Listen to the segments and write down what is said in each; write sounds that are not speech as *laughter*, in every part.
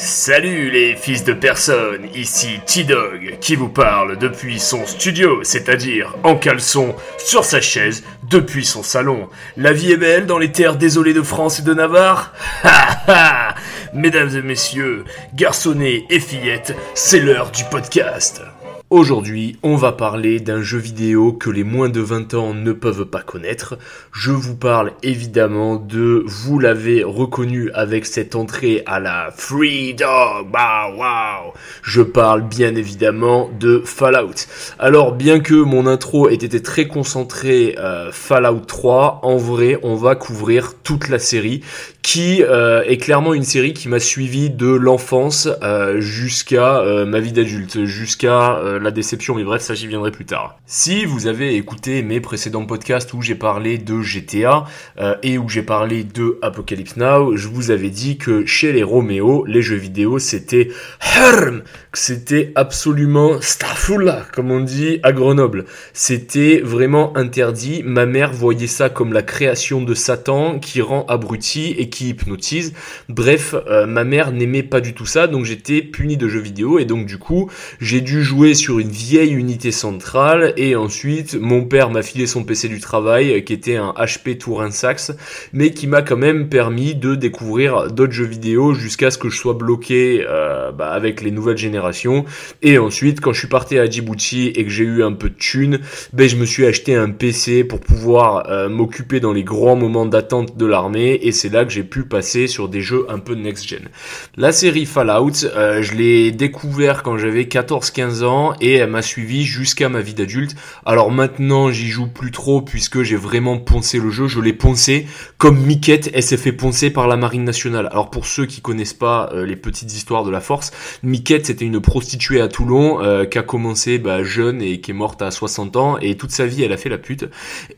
Salut les fils de personne, ici T-Dog qui vous parle depuis son studio, c'est-à-dire en caleçon sur sa chaise depuis son salon. La vie est belle dans les terres désolées de France et de Navarre *laughs* Ha ha Mesdames et messieurs, garçonnets et fillettes, c'est l'heure du podcast. Aujourd'hui, on va parler d'un jeu vidéo que les moins de 20 ans ne peuvent pas connaître. Je vous parle évidemment de, vous l'avez reconnu avec cette entrée à la Free Dog, bah wow. Je parle bien évidemment de Fallout. Alors, bien que mon intro ait été très concentré euh, Fallout 3, en vrai, on va couvrir toute la série qui euh, est clairement une série qui m'a suivi de l'enfance euh, jusqu'à euh, ma vie d'adulte, jusqu'à la déception, mais bref, ça j'y viendrai plus tard. Si vous avez écouté mes précédents podcasts où j'ai parlé de GTA et où j'ai parlé de Apocalypse Now, je vous avais dit que chez les Roméo, les jeux vidéo c'était Herm, que c'était absolument Starfula, comme on dit à Grenoble. C'était vraiment interdit, ma mère voyait ça comme la création de Satan qui rend abruti et qui hypnotise. Bref, euh, ma mère n'aimait pas du tout ça, donc j'étais puni de jeux vidéo et donc du coup j'ai dû jouer sur une vieille unité centrale et ensuite mon père m'a filé son PC du travail euh, qui était un HP Tourin Sax, mais qui m'a quand même permis de découvrir d'autres jeux vidéo jusqu'à ce que je sois bloqué euh, bah, avec les nouvelles générations. Et ensuite, quand je suis parti à Djibouti et que j'ai eu un peu de thunes, ben je me suis acheté un PC pour pouvoir m'occuper dans les grands moments d'attente de l'armée et c'est là que j'ai pu passer sur des jeux un peu next-gen. La série Fallout, euh, je l'ai découvert quand j'avais 14-15 ans et elle m'a suivi jusqu'à ma vie d'adulte. Alors maintenant, j'y joue plus trop puisque j'ai vraiment poncé le jeu. Je l'ai poncé comme Miquette, elle s'est fait poncer par la marine nationale. Alors pour ceux qui connaissent pas euh, les petites histoires de la force, Miquette c'était une prostituée à Toulon euh, qui a commencé bah, jeune et qui est morte à 60 ans et toute sa vie elle a fait la pute.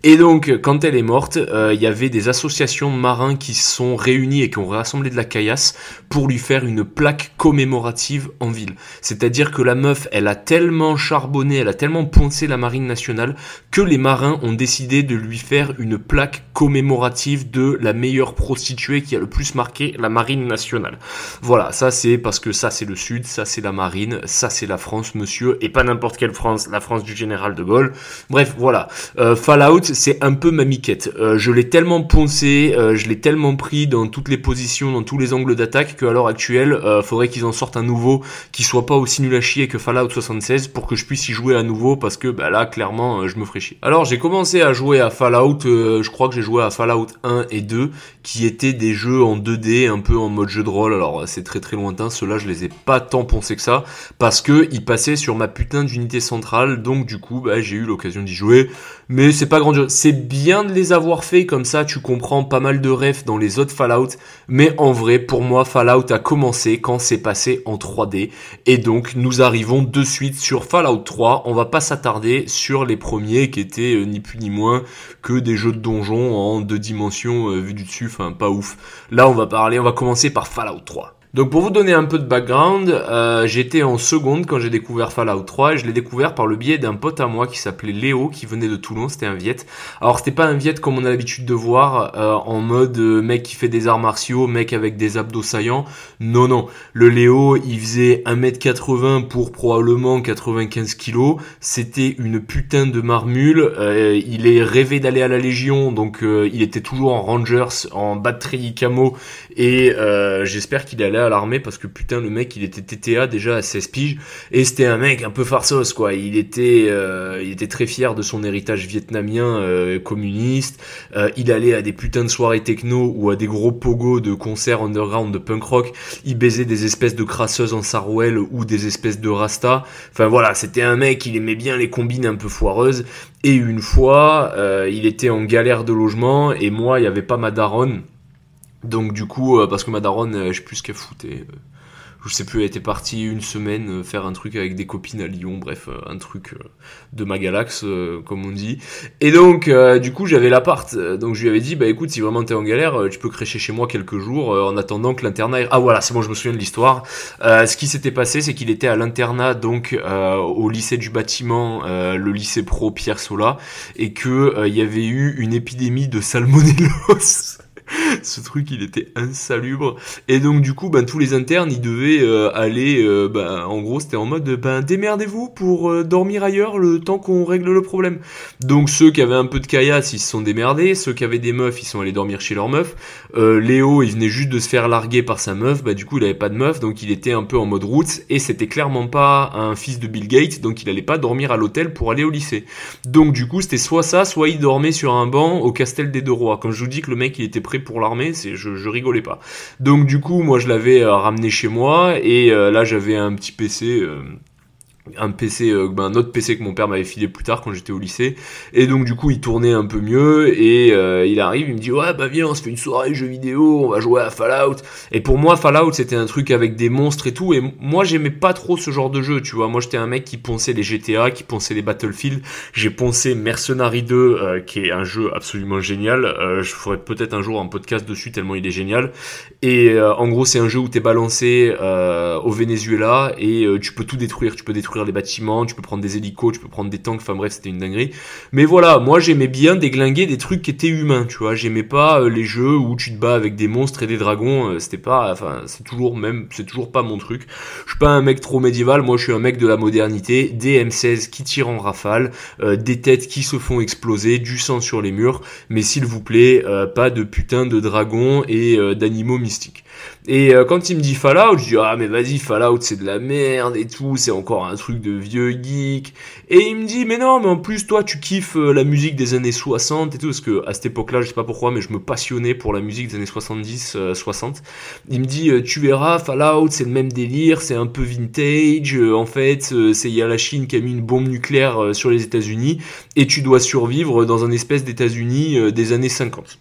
Et donc quand elle est morte, il y avait des associations de marins qui sont réunis et qui ont rassemblé de la caillasse pour lui faire une plaque commémorative en ville. C'est-à-dire que la meuf, elle a tellement charbonné, elle a tellement poncé la marine nationale que les marins ont décidé de lui faire une plaque commémorative de la meilleure prostituée qui a le plus marqué la marine nationale. Voilà, ça c'est parce que ça c'est le sud, ça c'est la marine, ça c'est la France, monsieur, et pas n'importe quelle France, la France du général de Gaulle. Bref, voilà. Euh, Fallout, c'est un peu ma miquette. Euh, je l'ai tellement poncé, euh, je l'ai tellement pris dans toutes les positions, dans tous les angles d'attaque, qu'à l'heure actuelle, faudrait qu'ils en sortent un nouveau qui soit pas aussi nul à chier que Fallout 76 pour que je puisse y jouer à nouveau parce que bah, là, clairement, euh, je me ferais. Alors, j'ai commencé à jouer à Fallout, euh, je crois que j'ai joué à Fallout 1 et 2, qui étaient des jeux en 2D, un peu en mode jeu de rôle. Alors, c'est très très lointain, ceux-là, je les ai pas tant poncés que ça, parce que ils passaient sur ma putain d'unité centrale, donc du coup, bah, j'ai eu l'occasion d'y jouer. Mais c'est pas grandiose. C'est bien de les avoir fait comme ça, tu comprends pas mal de refs dans les autres Fallout, mais en vrai, pour moi, Fallout a commencé quand c'est passé en 3D. Et donc, nous arrivons de suite sur Fallout 3. On va pas s'attarder sur les premiers qui étaient euh, ni plus ni moins que des jeux de donjons en deux dimensions euh, vu du dessus, enfin pas ouf. Là, on va parler, on va commencer par Fallout 3. Donc pour vous donner un peu de background, euh, j'étais en seconde quand j'ai découvert Fallout 3 et je l'ai découvert par le biais d'un pote à moi qui s'appelait Léo qui venait de Toulon, c'était un Viet. Alors c'était pas un Viet comme on a l'habitude de voir euh, en mode euh, mec qui fait des arts martiaux, mec avec des abdos saillants. Non non, le Léo il faisait 1m80 pour probablement 95 kg, c'était une putain de marmule, il est rêvé d'aller à la Légion donc il était toujours en Rangers, en batterie camo et j'espère qu'il allait à l'armée parce que putain le mec il était TTA déjà à 16 piges et c'était un mec un peu farceuse quoi. Il était euh, il était très fier de son héritage vietnamien euh, communiste. Euh, il allait à des putains de soirées techno ou à des gros pogos de concerts underground de punk rock. Il baisait des espèces de crasseuses en sarouel ou des espèces de rasta. Enfin voilà, c'était un mec il aimait bien les combines un peu foireuses et une fois il était en galère de logement et moi il y avait pas ma daronne donc du coup, euh, parce que ma daronne, euh, je sais plus ce qu'elle foutait. Euh, je sais plus, elle était partie une semaine faire un truc avec des copines à Lyon, bref, un truc de ma galaxe, comme on dit. Et donc, du coup, j'avais l'appart. Donc je lui avais dit, bah écoute, si vraiment t'es en galère, tu peux crécher chez moi quelques jours en attendant que l'internat... Ah voilà, c'est bon, je me souviens de l'histoire. ce qui s'était passé, c'est qu'il était à l'internat, donc au lycée du bâtiment, le lycée pro Pierre Sola, et que il y avait eu une épidémie de salmonellose. *laughs* *laughs* ce truc il était insalubre. Et donc du coup ben tous les internes ils devaient euh, aller euh, ben en gros c'était en mode ben démerdez-vous pour euh, dormir ailleurs le temps qu'on règle le problème. Donc ceux qui avaient un peu de caillasse ils se sont démerdés. Ceux qui avaient des meufs ils sont allés dormir chez leur meuf Léo il venait juste de se faire larguer par sa meuf. Bah du coup il avait pas de meuf donc il était un peu en mode route et c'était clairement pas un fils de Bill Gates donc il allait pas dormir à l'hôtel pour aller au lycée. Donc du coup c'était soit ça soit il dormait sur un banc au Castel des Deux Rois. Quand je vous dis que le mec il était prêt pour l'armée, c'est je, je, rigolais pas. Donc du coup, moi je l'avais euh, ramené chez moi et euh, là j'avais un petit PC euh, un PC, euh, ben, un autre PC que mon père m'avait filé plus tard quand j'étais au lycée. Et donc du coup il tournait un peu mieux et euh, il arrive, il me dit ouais bah viens on se fait une soirée jeux vidéo, on va jouer à Fallout. Et pour moi Fallout c'était un truc avec des monstres et tout. Et moi j'aimais pas trop ce genre de jeu, tu vois. Moi j'étais un mec qui ponçait les GTA, qui ponçait les Battlefield. J'ai poncé Mercenary 2 euh, qui est un jeu absolument génial. je ferai peut-être un jour un podcast dessus tellement il est génial. Et en gros c'est un jeu où t'es balancé au Venezuela et tu peux tout détruire, tu peux détruire les bâtiments, tu peux prendre des hélicos, tu peux prendre des tanks, enfin bref, c'était une dinguerie. Mais voilà, moi j'aimais bien déglinguer des trucs qui étaient humains, tu vois. J'aimais pas euh, les jeux où tu te bats avec des monstres et des dragons, euh, c'était pas, enfin, c'est toujours même, c'est toujours pas mon truc. Je suis pas un mec trop médiéval, moi je suis un mec de la modernité, des M16 qui tirent en rafale, euh, des têtes qui se font exploser, du sang sur les murs, mais s'il vous plaît, pas de putain de dragons et d'animaux mystiques. Et euh, quand il me dit Fallout, je dis ah mais vas-y Fallout c'est de la merde et tout, c'est encore un truc de vieux geek. Et il me dit mais non mais en plus toi tu kiffes euh, la musique des années 60 et tout parce que à cette époque-là je sais pas pourquoi mais je me passionnais pour la musique des années 70 60. Euh, il me dit tu verras Fallout c'est le même délire, c'est un peu vintage. en fait c'est il y a la Chine qui a mis une bombe nucléaire sur les États-Unis et tu dois survivre dans un espèce d'États-Unis des années 50.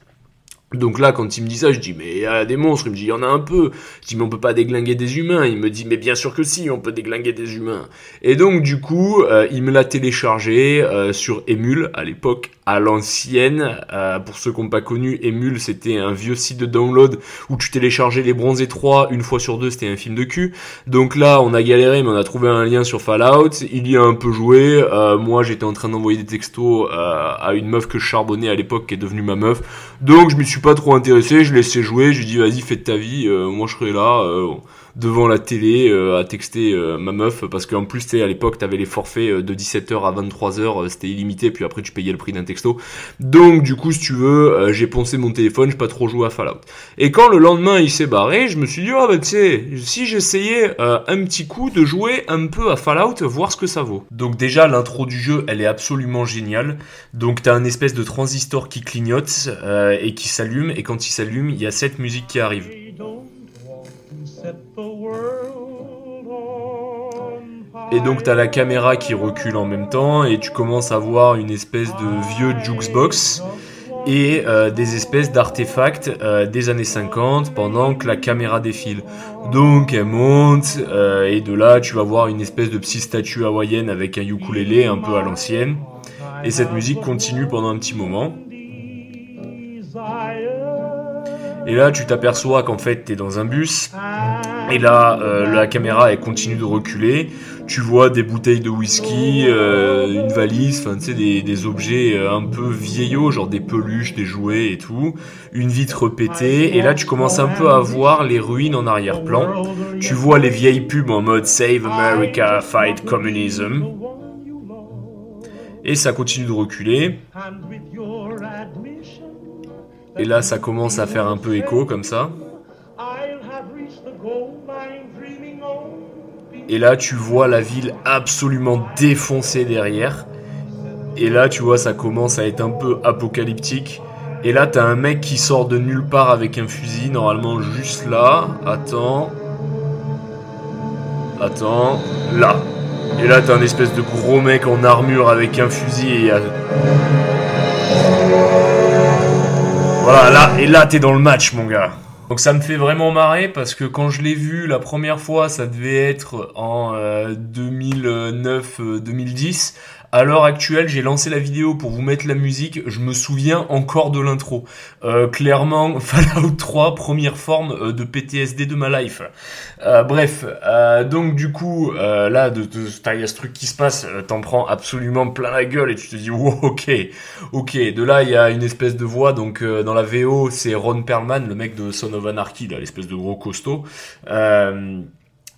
Donc là, quand il me dit ça, je dis, mais il y a des monstres. Il me dit, il y en a un peu. Je dis, mais on peut pas déglinguer des humains. Il me dit, mais bien sûr que si, on peut déglinguer des humains. Et donc, du coup, euh, il me l'a téléchargé euh, sur Emule, à l'époque, à l'ancienne. Euh, pour ceux qui n'ont pas connu, Emule, c'était un vieux site de download où tu téléchargeais les bronzés 3 une fois sur deux, c'était un film de cul. Donc là, on a galéré, mais on a trouvé un lien sur Fallout. Il y a un peu joué. moi, j'étais en train d'envoyer des textos à une meuf que je charbonnais à l'époque, qui est devenue ma meuf. Donc, je me suis pas trop intéressé, je laissais jouer, je lui vas-y fais de ta vie, euh, moi je serai là. Euh, devant la télé euh, à texter euh, ma meuf parce qu'en plus tu à l'époque t'avais les forfaits euh, de 17h à 23h c'était illimité puis après tu payais le prix d'un texto. Donc du coup si tu veux j'ai poncé mon téléphone j'ai pas trop joué à Fallout. Et quand le lendemain il s'est barré je me suis dit oh bah tu sais si j'essayais un petit coup de jouer un peu à Fallout voir ce que ça vaut. Donc déjà l'intro du jeu elle est absolument géniale. Donc t'as un espèce de transistor qui clignote et qui s'allume et quand il s'allume il y a cette musique qui arrive et donc tu as la caméra qui recule en même temps et tu commences à voir une espèce de vieux jukebox et euh, des espèces d'artefacts euh, des années 50 pendant que la caméra défile. Donc elle monte euh, et de là tu vas voir une espèce de petite statue hawaïenne avec un ukulélé un peu à l'ancienne. Et cette musique continue pendant un petit moment. Et là, tu t'aperçois qu'en fait, tu es dans un bus. Et là, euh, la caméra, elle continue de reculer. Tu vois des bouteilles de whisky, euh, une valise, enfin, tu sais, des, des, objets euh, un peu vieillots, genre des peluches, des jouets et tout. Une vitre pétée. Et là, tu commences un peu à voir les ruines en arrière-plan. Tu vois les vieilles pubs en mode Save America, Fight Communism. Et ça continue de reculer. Et là, ça commence à faire un peu écho comme ça. Et là, tu vois la ville absolument défoncée derrière. Et là, tu vois, ça commence à être un peu apocalyptique. Et là, t'as un mec qui sort de nulle part avec un fusil, normalement juste là. Attends. Attends. Là. Et là, t'as un espèce de gros mec en armure avec un fusil et... Voilà, là, et là, t'es dans le match, mon gars. Donc ça me fait vraiment marrer parce que quand je l'ai vu la première fois, ça devait être en 2009-2010. Euh, À l'heure actuelle, j'ai lancé la vidéo pour vous mettre la musique, je me souviens encore de l'intro. Euh, clairement, *laughs* Fallout 3, première forme euh, de PTSD de ma life. Euh, bref, donc du coup, là, de, de, il y a ce truc qui se passe, t'en prends absolument plein la gueule et tu te dis, wow, *laughs* ok, ok. De là, il y a une espèce de voix, donc dans la VO, c'est Ron Perlman, le mec de Son of Anarchy, l'espèce de gros costaud. Euh,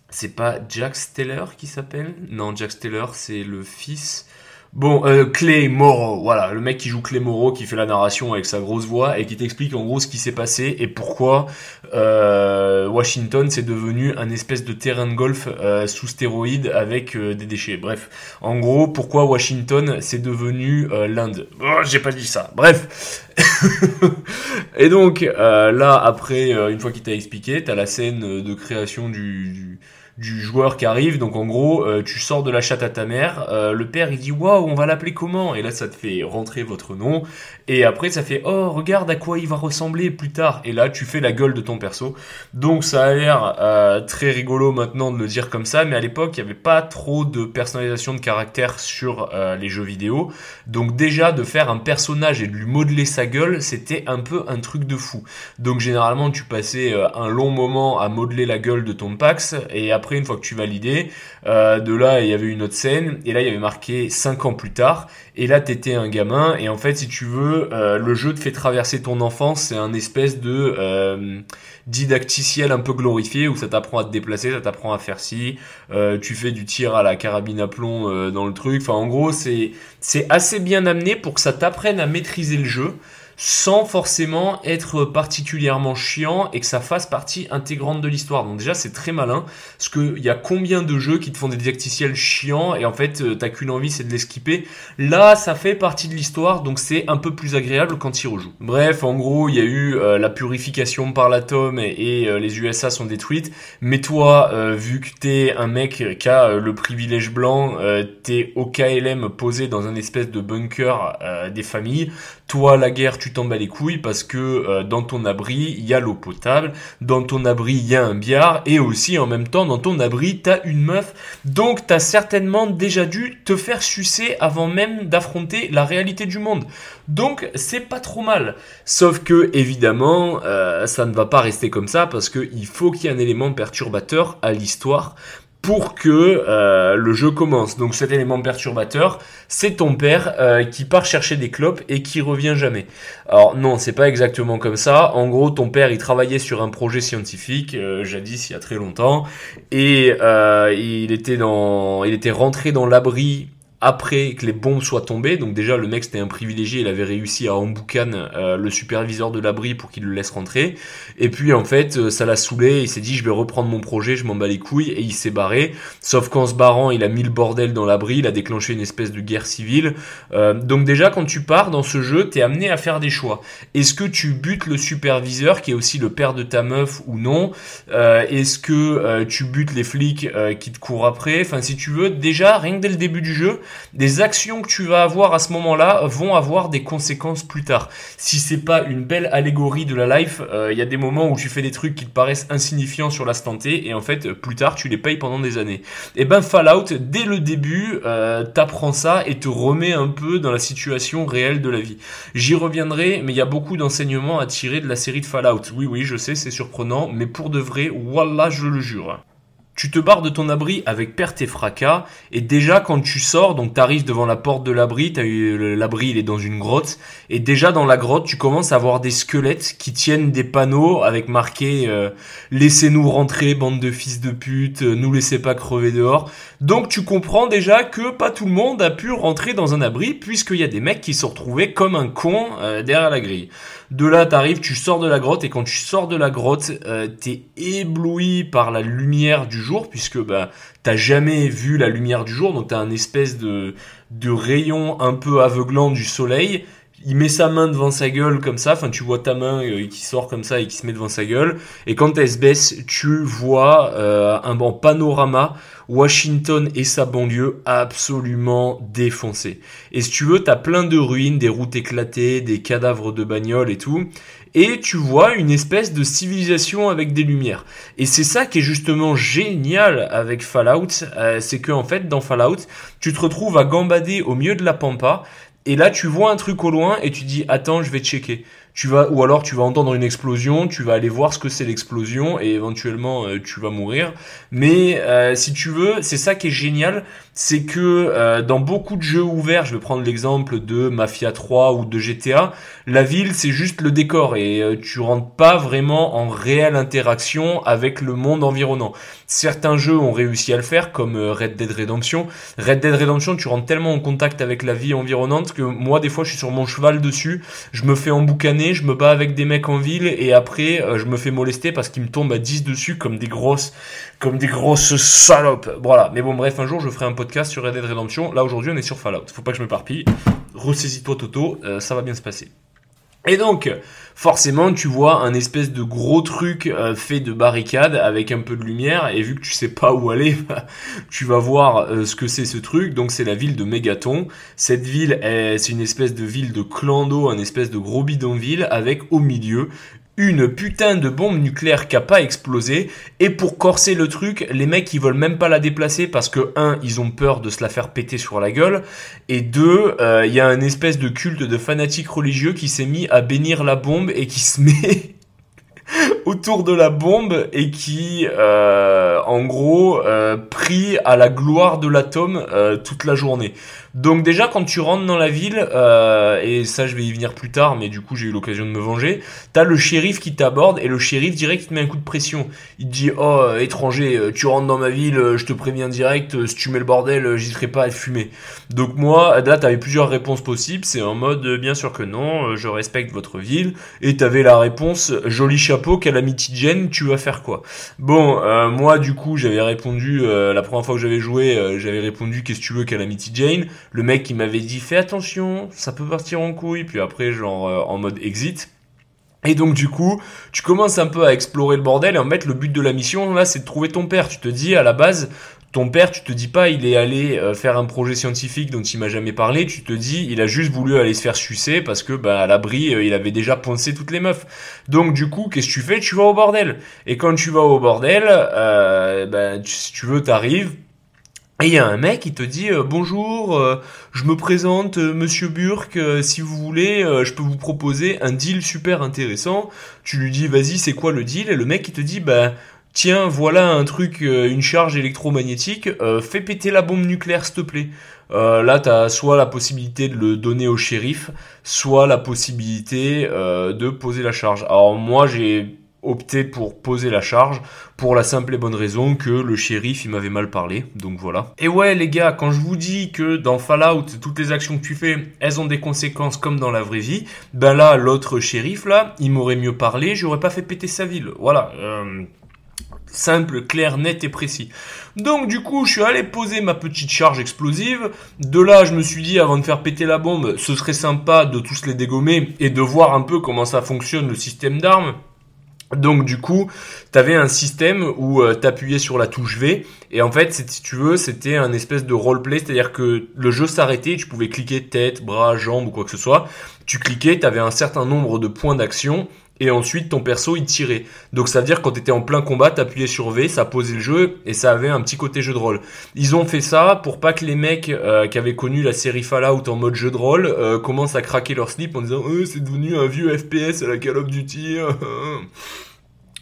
c'est pas Jack Steller qui s'appelle? Non, Jack Steller, c'est le fils. Bon, euh, Clay Morrow, voilà, le mec qui joue Clay Morrow, qui fait la narration avec sa grosse voix et qui t'explique en gros ce qui s'est passé et pourquoi euh, Washington c'est devenu un espèce de terrain de golf euh, sous stéroïdes avec euh, des déchets. Bref, en gros, pourquoi Washington c'est devenu euh, l'Inde. Oh, j'ai pas dit ça. Bref. *laughs* et donc là, après, une fois qu'il t'a expliqué, t'as la scène de création du du joueur qui arrive. Donc en gros, euh, tu sors de la chatte à ta mère. Euh, le père il dit waouh, on va l'appeler comment? Et là ça te fait rentrer votre nom. Et après ça fait oh regarde à quoi il va ressembler plus tard. Et là tu fais la gueule de ton perso. Donc ça a l'air euh, très rigolo maintenant de le dire comme ça. Mais à l'époque il n'y avait pas trop de personnalisation de caractère sur les jeux vidéo. Donc déjà de faire un personnage et de lui modeler sa gueule, c'était un peu un truc de fou. Donc généralement tu passais un long moment à modeler la gueule de ton Pax et après une fois que tu validais, euh, de là il y avait une autre scène et là il y avait marqué 5 ans plus tard et là t'étais un gamin et en fait si tu veux euh, le jeu te fait traverser ton enfance, c'est un espèce de euh, didacticiel un peu glorifié où ça t'apprend à te déplacer, ça t'apprend à faire ci, euh, tu fais du tir à la carabine à plomb euh, dans le truc, enfin en gros c'est c'est assez bien amené pour que ça t'apprenne à maîtriser le jeu sans forcément être particulièrement chiant et que ça fasse partie intégrante de l'histoire. Donc déjà c'est très malin, parce qu'il y a combien de jeux qui te font des didacticiels chiants et en fait euh, t'as qu'une envie c'est de les skipper. Là ça fait partie de l'histoire donc c'est un peu plus agréable quand il rejoue. Bref en gros il y a eu euh, la purification par l'atome et, euh, les USA sont détruites, mais toi vu que t'es un mec qui a le privilège blanc, t'es au KLM posé dans un espèce de bunker des familles, toi la guerre tu t'en bats les couilles parce que euh, dans ton abri, il y a l'eau potable, dans ton abri, il y a un biard, et aussi en même temps, dans ton abri, t'as une meuf. Donc, t'as certainement déjà dû te faire sucer avant même d'affronter la réalité du monde. Donc, c'est pas trop mal. Sauf que, évidemment, euh, ça ne va pas rester comme ça parce qu'il faut qu'il y ait un élément perturbateur à l'histoire pour que euh, le jeu commence. Donc cet élément perturbateur, c'est ton père euh, qui part chercher des clopes et qui revient jamais. Alors non, c'est pas exactement comme ça. En gros, ton père, il travaillait sur un projet scientifique euh, jadis il y a très longtemps et il était dans, il était rentré dans l'abri après que les bombes soient tombées. Donc déjà, le mec, c'était un privilégié, il avait réussi à emboucan euh, le superviseur de l'abri pour qu'il le laisse rentrer. Et puis, en fait, euh, ça l'a saoulé, il s'est dit, je vais reprendre mon projet, je m'en bats les couilles, et il s'est barré. Sauf qu'en se barrant, il a mis le bordel dans l'abri, il a déclenché une espèce de guerre civile. Euh, donc déjà, quand tu pars dans ce jeu, t'es amené à faire des choix. Est-ce que tu butes le superviseur, qui est aussi le père de ta meuf, ou non? Est-ce que tu butes les flics qui te courent après? Enfin, si tu veux, déjà, rien que dès le début du jeu, des actions que tu vas avoir à ce moment-là vont avoir des conséquences plus tard. Si c'est pas une belle allégorie de la life, euh, il y a des moments où tu fais des trucs qui te paraissent insignifiants sur l'instant T et en fait plus tard tu les payes pendant des années. Et eh ben Fallout dès le début euh, t'apprends ça et te remet un peu dans la situation réelle de la vie. J'y reviendrai, mais il y a beaucoup d'enseignements à tirer de la série de Fallout. Oui oui je sais c'est surprenant, mais pour de vrai, voilà je le jure. Tu te barres de ton abri avec perte et fracas, et déjà quand tu sors, donc t'arrives devant la porte de l'abri, l'abri il est dans une grotte, et déjà dans la grotte tu commences à voir des squelettes qui tiennent des panneaux avec marqué euh, laissez-nous rentrer bande de fils de pute, euh, nous laissez pas crever dehors. Donc tu comprends déjà que pas tout le monde a pu rentrer dans un abri puisqu'il y a des mecs qui se retrouvaient comme un con euh, derrière la grille. De là, t'arrives, tu sors de la grotte et quand tu sors de la grotte, euh, t'es ébloui par la lumière du jour puisque bah t'as jamais vu la lumière du jour, donc t'as un espèce de de rayon un peu aveuglant du soleil. Il met sa main devant sa gueule comme ça, enfin tu vois ta main euh, qui sort comme ça et qui se met devant sa gueule. Et quand elle se baisse, tu vois euh, un bon panorama Washington et sa banlieue absolument défoncés. Et si tu veux, t'as plein de ruines, des routes éclatées, des cadavres de bagnoles et tout. et tu vois une espèce de civilisation avec des lumières. Et c'est ça qui est justement génial avec Fallout, euh, c'est que en fait dans Fallout, tu te retrouves à gambader au milieu de la pampa, et là tu vois un truc au loin et tu dis attends je vais checker tu vas ou alors tu vas entendre une explosion, tu vas aller voir ce que c'est l'explosion et éventuellement euh, tu vas mourir. Mais euh, si tu veux, c'est ça qui est génial, c'est que euh, dans beaucoup de jeux ouverts, je vais prendre l'exemple de Mafia 3 ou de GTA, la ville c'est juste le décor et tu rentres pas vraiment en réelle interaction avec le monde environnant. Certains jeux ont réussi à le faire comme Red Dead Redemption. Red Dead Redemption, tu rentres tellement en contact avec la vie environnante que moi des fois je suis sur mon cheval dessus, je me fais emboucaner je me bats avec des mecs en ville et après euh, je me fais molester parce qu'ils me tombent à 10 dessus comme des grosses comme des grosses salopes. Voilà, mais bon bref, un jour je ferai un podcast sur Red Dead Redemption. Là aujourd'hui on est sur Fallout. Faut pas que je m'éparpille. Ressaisis-toi Toto, euh, ça va bien se passer. Et donc, forcément, tu vois un espèce de gros truc euh, fait de barricades avec un peu de lumière, et vu que tu sais pas où aller, *laughs* tu vas voir euh, ce que c'est ce truc. Donc, c'est la ville de Mégaton. Cette ville, c'est une espèce de ville de clando, un espèce de gros bidonville, avec au milieu une putain de bombe nucléaire qui a pas explosé et pour corser le truc les mecs ils veulent même pas la déplacer parce que un ils ont peur de se la faire péter sur la gueule et deux euh, il y a un espèce de culte de fanatiques religieux qui s'est mis à bénir la bombe et qui se met *laughs* autour de la bombe et qui, euh, en gros, euh, prie à la gloire de l'atome toute la journée. Donc déjà, quand tu rentres dans la ville, euh, et ça je vais y venir plus tard, mais du coup j'ai eu l'occasion de me venger, t'as le shérif qui t'aborde et le shérif direct il te met un coup de pression. Il te dit, oh étranger, tu rentres dans ma ville, je te préviens direct, si tu mets le bordel, j'hésiterai pas à fumer. Donc moi, là t'avais plusieurs réponses possibles, c'est en mode, bien sûr que non, je respecte votre ville, et t'avais la réponse, joli chapeau, Calamity Jane, tu vas faire quoi? Bon, euh, moi du coup j'avais répondu, euh, la première fois que j'avais joué, euh, j'avais répondu qu'est-ce que tu veux Calamity Jane? Le mec il m'avait dit fais attention, ça peut partir en couille, puis après genre en mode exit. Et donc du coup, tu commences un peu à explorer le bordel et en fait le but de la mission là c'est de trouver ton père. Tu te dis à la base ton père, tu te dis pas, il est allé euh, faire un projet scientifique dont il m'a jamais parlé. Tu te dis, il a juste voulu aller se faire sucer parce que, bah, à l'abri, euh, il avait déjà poncé toutes les meufs. Donc, du coup, qu'est-ce que tu fais? Tu vas au bordel. Et quand tu vas au bordel, euh, bah, si tu veux, t'arrives. Et il y a un mec qui te dit bonjour, je me présente Monsieur Burke, si vous voulez, je peux vous proposer un deal super intéressant. Tu lui dis vas-y c'est quoi le deal? Et le mec il te dit bah tiens, voilà un truc, euh, une charge électromagnétique, euh, fais péter la bombe nucléaire, s'il te plaît. Euh, là, tu as soit la possibilité de le donner au shérif, soit la possibilité de poser la charge. Alors moi, j'ai opté pour poser la charge pour la simple et bonne raison que le shérif il m'avait mal parlé donc voilà et ouais les gars quand je vous dis que dans Fallout toutes les actions que tu fais elles ont des conséquences comme dans la vraie vie ben là l'autre shérif là il m'aurait mieux parlé j'aurais pas fait péter sa ville voilà euh, simple, clair, net et précis. Donc du coup, je suis allé poser ma petite charge explosive. De là, je me suis dit, avant de faire péter la bombe, ce serait sympa de tous les dégommer et de voir un peu comment ça fonctionne le système d'armes. Donc du coup, tu avais un système où euh, tu appuyais sur la touche V et en fait, si tu veux, c'était un espèce de roleplay, c'est-à-dire que le jeu s'arrêtait, tu pouvais cliquer tête, bras, jambes ou quoi que ce soit. Tu cliquais, tu avais un certain nombre de points d'action et ensuite ton perso il tirait. Donc ça veut dire quand tu étais en plein combat, t'appuyais sur V, ça posait le jeu et ça avait un petit côté jeu de rôle. Ils ont fait ça pour pas que les mecs euh, qui avaient connu la série Fallout en mode jeu de rôle euh, commencent à craquer leur slip en disant oh, c'est devenu un vieux FPS à la Call of Duty. *laughs*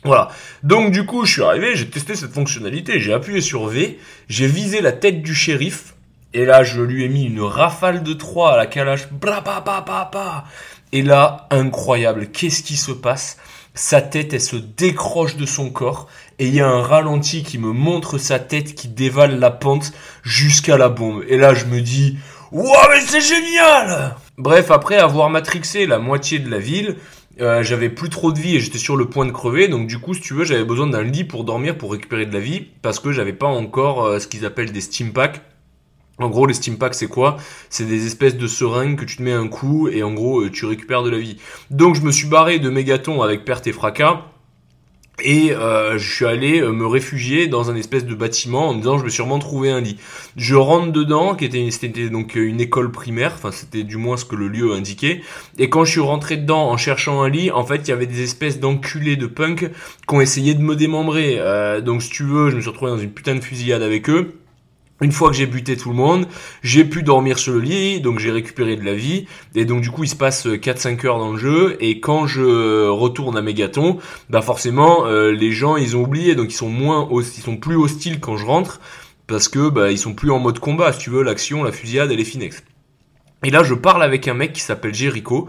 Voilà. Donc du coup, je suis arrivé, j'ai testé cette fonctionnalité, j'ai appuyé sur V, j'ai visé la tête du shérif et là, je lui ai mis une rafale de 3 à la calage. Bra, ba, ba, ba, ba. Et là, incroyable, qu'est-ce qui se passe? Sa tête, elle se décroche de son corps et il y a un ralenti qui me montre sa tête qui dévale la pente jusqu'à la bombe. Et là, je me dis, Waouh, mais c'est génial Bref, après avoir matrixé la moitié de la ville, euh, j'avais plus trop de vie et j'étais sur le point de crever. Donc du coup, si tu veux, j'avais besoin d'un lit pour dormir, pour récupérer de la vie, parce que j'avais pas encore euh, ce qu'ils appellent des steam packs. En gros, les steam packs, c'est quoi? C'est des espèces de seringues que tu te mets un coup et en gros, euh, tu récupères de la vie. Donc, je me suis barré de mégaton avec perte et fracas. et euh, je suis allé euh, me réfugier dans un espèce de bâtiment en me disant je vais sûrement trouver un lit. Je rentre dedans, qui était, donc euh, une école primaire, enfin c'était du moins ce que le lieu indiquait. Et quand je suis rentré dedans en cherchant un lit, en fait il y avait des espèces d'enculés de punk qui ont essayé de me démembrer. Donc si tu veux, je me suis retrouvé dans une putain de fusillade avec eux. Une fois que j'ai buté tout le monde, j'ai pu dormir sur le lit, donc j'ai récupéré de la vie, et donc du coup il se passe 4-5 heures dans le jeu, et quand je retourne à Megaton, bah forcément euh, les gens ils ont oublié, donc ils sont moins ils sont plus hostiles quand je rentre, parce que bah ils sont plus en mode combat, si tu veux, l'action, la fusillade elle est finex. Et là, je parle avec un mec qui s'appelle Jericho.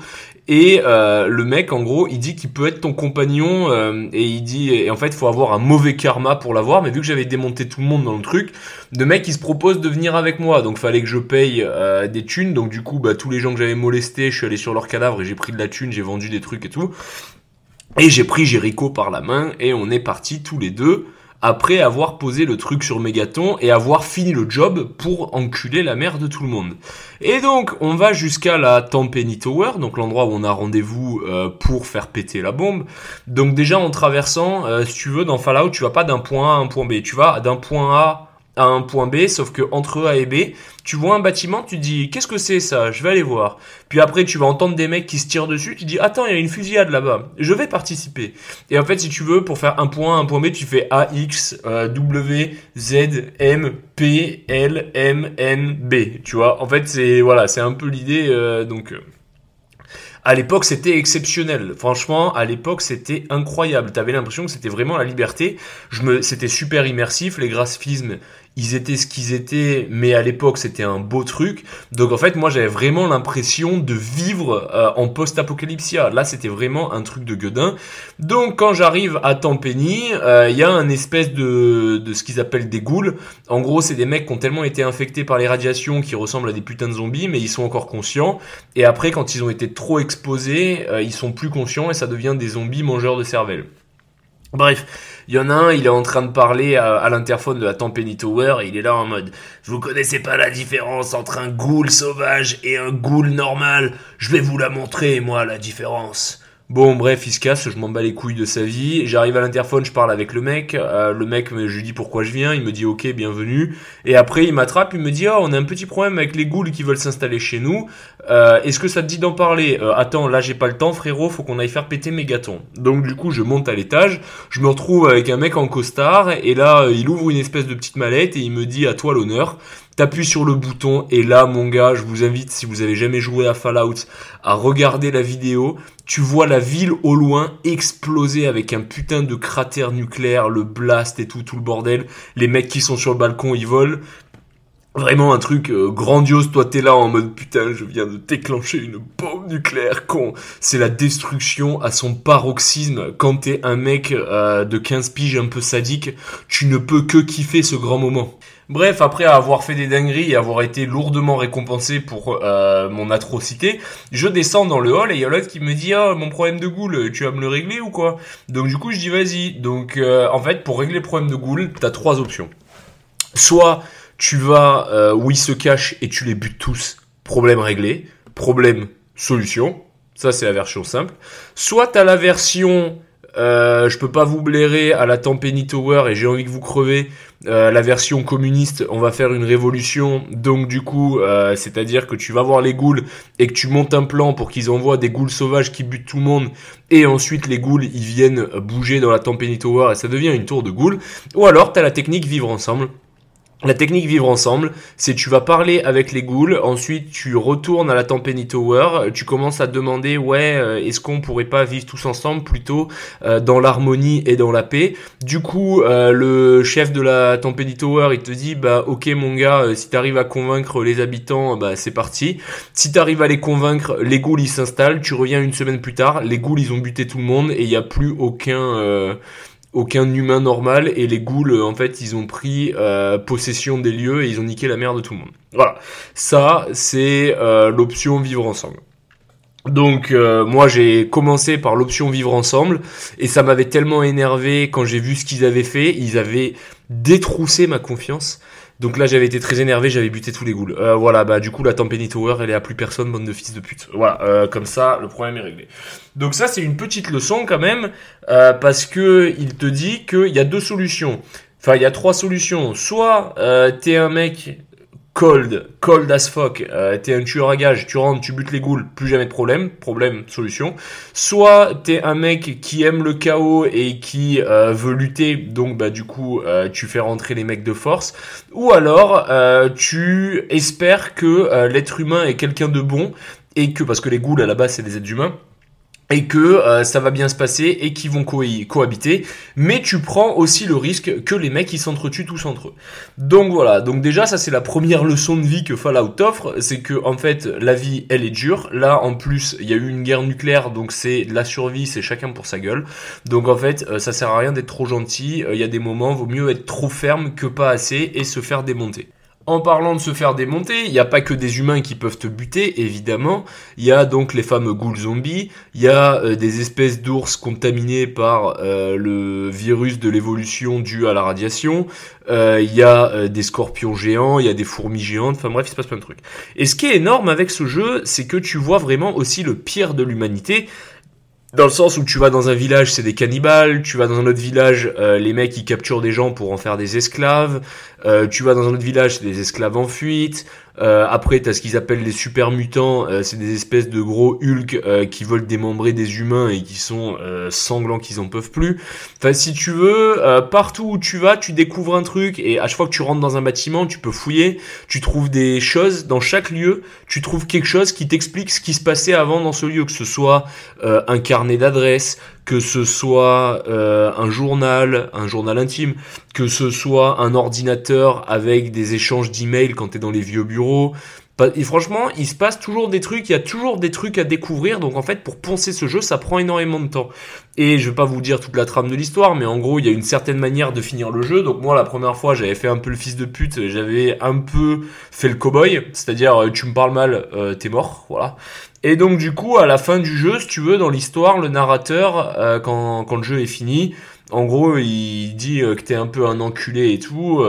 Et euh, le mec, en gros, il dit qu'il peut être ton compagnon. Euh, et il dit, et en fait, faut avoir un mauvais karma pour l'avoir. Mais vu que j'avais démonté tout le monde dans le truc, le mec, il se propose de venir avec moi. Donc, fallait que je paye euh, des thunes. Donc, du coup, bah, tous les gens que j'avais molestés, je suis allé sur leur cadavre et j'ai pris de la thune, j'ai vendu des trucs et tout. Et j'ai pris Jericho par la main et on est partis tous les deux après avoir posé le truc sur Megaton et avoir fini le job pour enculer la mère de tout le monde. Et donc, on va jusqu'à la Tampeni Tower, donc l'endroit où on a rendez-vous euh, pour faire péter la bombe. Donc déjà, en traversant, euh, si tu veux, dans Fallout, tu vas pas d'un point A à un point B, tu vas d'un point A un point B, sauf que entre A et B, tu vois un bâtiment, tu dis qu'est-ce que c'est ça? Je vais aller voir. Puis après, tu vas entendre des mecs qui se tirent dessus, tu dis attends, il y a une fusillade là-bas, je vais participer. Et en fait, si tu veux, pour faire un point un point B, tu fais A, X, W, Z, M, P, L, M, N, B. Tu vois, en fait, c'est voilà, c'est un peu l'idée. Euh, donc. Euh, à l'époque, c'était exceptionnel. Franchement, à l'époque, c'était incroyable. T'avais l'impression que c'était vraiment la liberté. Je me, c'était super immersif. Les graphismes, ils étaient ce qu'ils étaient, mais à l'époque c'était un beau truc. Donc en fait, moi j'avais vraiment l'impression de vivre euh, en post-apocalypsia. Là, c'était vraiment un truc de gueudin. Donc quand j'arrive à euh, il y a un espèce de, de ce qu'ils appellent des ghouls. En gros, c'est des mecs qui ont tellement été infectés par les radiations qui ressemblent à des putains de zombies, mais ils sont encore conscients. Et après, quand ils ont été trop exposés, euh, ils sont plus conscients et ça devient des zombies mangeurs de cervelle. Bref, il y en a un, il est en train de parler à, l'interphone de la Tampeni Tower et il est là en mode Vous connaissez pas la différence entre un ghoul sauvage et un ghoul normal Je vais vous la montrer, moi, la différence. Bon, bref, il se casse, je m'en bats les couilles de sa vie. J'arrive à l'interphone, je parle avec le mec. Euh, le mec, je lui dis pourquoi je viens. Il me dit ok, bienvenue. Et après, il m'attrape, il me dit oh, on a un petit problème avec les ghouls qui veulent s'installer chez nous. Euh, Est-ce que ça te dit d'en parler? Euh, Attends, là j'ai pas le temps, frérot. Faut qu'on aille faire péter mes gâtons. Donc du coup, je monte à l'étage. Je me retrouve avec un mec en costard. Et là, il ouvre une espèce de petite mallette et il me dit à toi l'honneur t'appuies sur le bouton et là mon gars je vous invite si vous avez jamais joué à Fallout à regarder la vidéo. Tu vois la ville au loin exploser avec un putain de cratère nucléaire le blast et tout tout le bordel. Les mecs qui sont sur le balcon ils volent. Vraiment un truc euh, grandiose, toi t'es là en mode putain je viens de déclencher une bombe nucléaire con. C'est la destruction à son paroxysme. Quand t'es un mec euh, de 15 piges un peu sadique, tu ne peux que kiffer ce grand moment. Bref, après avoir fait des dingueries et avoir été lourdement récompensé pour euh, mon atrocité, je descends dans le hall et il y a l'autre qui me dit ah mon problème de goule, tu vas me le régler ou quoi? Donc du coup je dis vas-y. Donc euh, en fait pour régler le problème de goule, t'as trois options. Soit tu vas euh, où ils se cachent et tu les butes tous, problème réglé, problème solution. Ça c'est la version simple. Soit t'as la version euh, je peux pas vous blairer à la Tampeni Tower et j'ai envie que vous crevez. Euh, la version communiste, on va faire une révolution. Donc du coup, euh, c'est-à-dire que tu vas voir les ghouls et que tu montes un plan pour qu'ils envoient des ghouls sauvages qui butent tout le monde. Et ensuite les ghouls, ils viennent bouger dans la Tampeni Tower et ça devient une tour de ghouls. Ou alors, t'as la technique vivre ensemble. La technique vivre ensemble, c'est tu vas parler avec les ghouls, ensuite tu retournes à la Tampeni Tower, tu commences à demander ouais euh, est-ce qu'on pourrait pas vivre tous ensemble plutôt euh, dans l'harmonie et dans la paix. Du coup euh, le chef de la Tampeni Tower il te dit bah ok mon gars si t'arrives à convaincre les habitants bah c'est parti. Si t'arrives à les convaincre les ghouls ils s'installent, tu reviens une semaine plus tard, les ghouls ils ont buté tout le monde et il n'y a plus aucun aucun humain normal et les ghouls en fait ils ont pris euh, possession des lieux et ils ont niqué la mère de tout le monde. Voilà, ça c'est euh, l'option vivre ensemble. Donc euh, moi j'ai commencé par l'option vivre ensemble et ça m'avait tellement énervé quand j'ai vu ce qu'ils avaient fait. Ils avaient détroussé ma confiance. Donc là, j'avais été très énervé, j'avais buté tous les ghouls. Euh, voilà, bah du coup, la Tempeni Tower, elle est à plus personne, bande de fils de pute. Voilà, euh, comme ça, le problème est réglé. Donc ça, c'est une petite leçon quand même, euh, parce que il te dit qu'il y a deux solutions. Enfin, il y a trois solutions. Soit euh, t'es un mec cold, cold as fuck, euh, t'es un tueur à gage, tu rentres, tu butes les ghouls, plus jamais de problème, problème, solution. Soit t'es un mec qui aime le chaos et qui euh, veut lutter, donc bah du coup euh, tu fais rentrer les mecs de force. Ou alors euh, tu espères que l'être humain est quelqu'un de bon et que, parce que les ghouls à la base c'est des êtres humains, et que euh, ça va bien se passer et qu'ils vont co cohabiter, mais tu prends aussi le risque que les mecs ils s'entretuent tous entre eux. Donc voilà, donc déjà ça c'est la première leçon de vie que Fallout offre, c'est que en fait la vie elle est dure. Là en plus il y a eu une guerre nucléaire, donc c'est la survie, c'est chacun pour sa gueule. Donc en fait euh, ça sert à rien d'être trop gentil. Euh, Il y a des moments vaut mieux être trop ferme que pas assez et se faire démonter. En parlant de se faire démonter, il n'y a pas que des humains qui peuvent te buter, évidemment. Il y a donc les fameux ghouls zombies. Il y a euh, des espèces d'ours contaminés par euh, le virus de l'évolution dû à la radiation. Euh, il y a des scorpions géants, il y a des fourmis géantes. Enfin bref, il se passe plein de trucs. Et ce qui est énorme avec ce jeu, c'est que tu vois vraiment aussi le pire de l'humanité. Dans le sens où tu vas dans un village, c'est des cannibales. Tu vas dans un autre village, euh, les mecs ils capturent des gens pour en faire des esclaves. Euh, tu vas dans un autre village, c'est des esclaves en fuite. Euh, après, t'as ce qu'ils appellent les super mutants. euh, c'est des espèces de gros Hulk euh, qui veulent démembrer des humains et qui sont euh, sanglants, qu'ils en peuvent plus. Enfin, si tu veux, partout où tu vas, tu découvres un truc et à chaque fois que tu rentres dans un bâtiment, tu peux fouiller. Tu trouves des choses dans chaque lieu. Tu trouves quelque chose qui t'explique ce qui se passait avant dans ce lieu, que ce soit un carnet d'adresses, que ce soit euh, un journal, un journal intime, que ce soit un ordinateur avec des échanges d'emails quand t'es dans les vieux bureaux. Et franchement, il se passe toujours des trucs, il y a toujours des trucs à découvrir, donc en fait, pour poncer ce jeu, ça prend énormément de temps. Et je vais pas vous dire toute la trame de l'histoire, mais en gros, il y a une certaine manière de finir le jeu. Donc moi, la première fois, j'avais fait un peu le fils de pute, j'avais un peu fait le cowboy, c'est-à-dire, euh, tu me parles mal, euh, t'es mort, voilà. Et donc du coup, à la fin du jeu, si tu veux, dans l'histoire, le narrateur, euh, quand, quand le jeu est fini, en gros, il dit que t'es un peu un enculé et tout.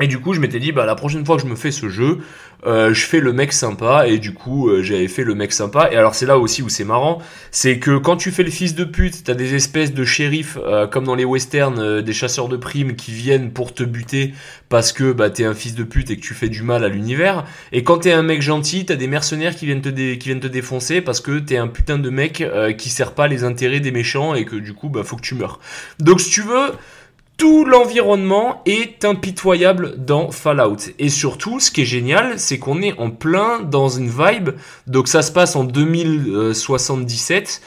et du coup, je m'étais dit, bah la prochaine fois que je me fais ce jeu, euh, je fais le mec sympa. Et du coup, euh, j'avais fait le mec sympa. Et alors c'est là aussi où c'est marrant, c'est que quand tu fais le fils de pute, t'as des espèces de shérifs, euh, comme dans les westerns, euh, des chasseurs de primes qui viennent pour te buter parce que bah t'es un fils de pute et que tu fais du mal à l'univers. Et quand t'es un mec gentil, t'as des mercenaires qui viennent te qui viennent te défoncer parce que t'es un putain de mec euh, qui sert pas les intérêts des méchants et que du coup bah faut que tu meurs. Donc si tu veux, tout l'environnement est impitoyable dans Fallout. Et surtout, ce qui est génial, c'est qu'on est en plein dans une vibe. Donc ça se passe en 2077.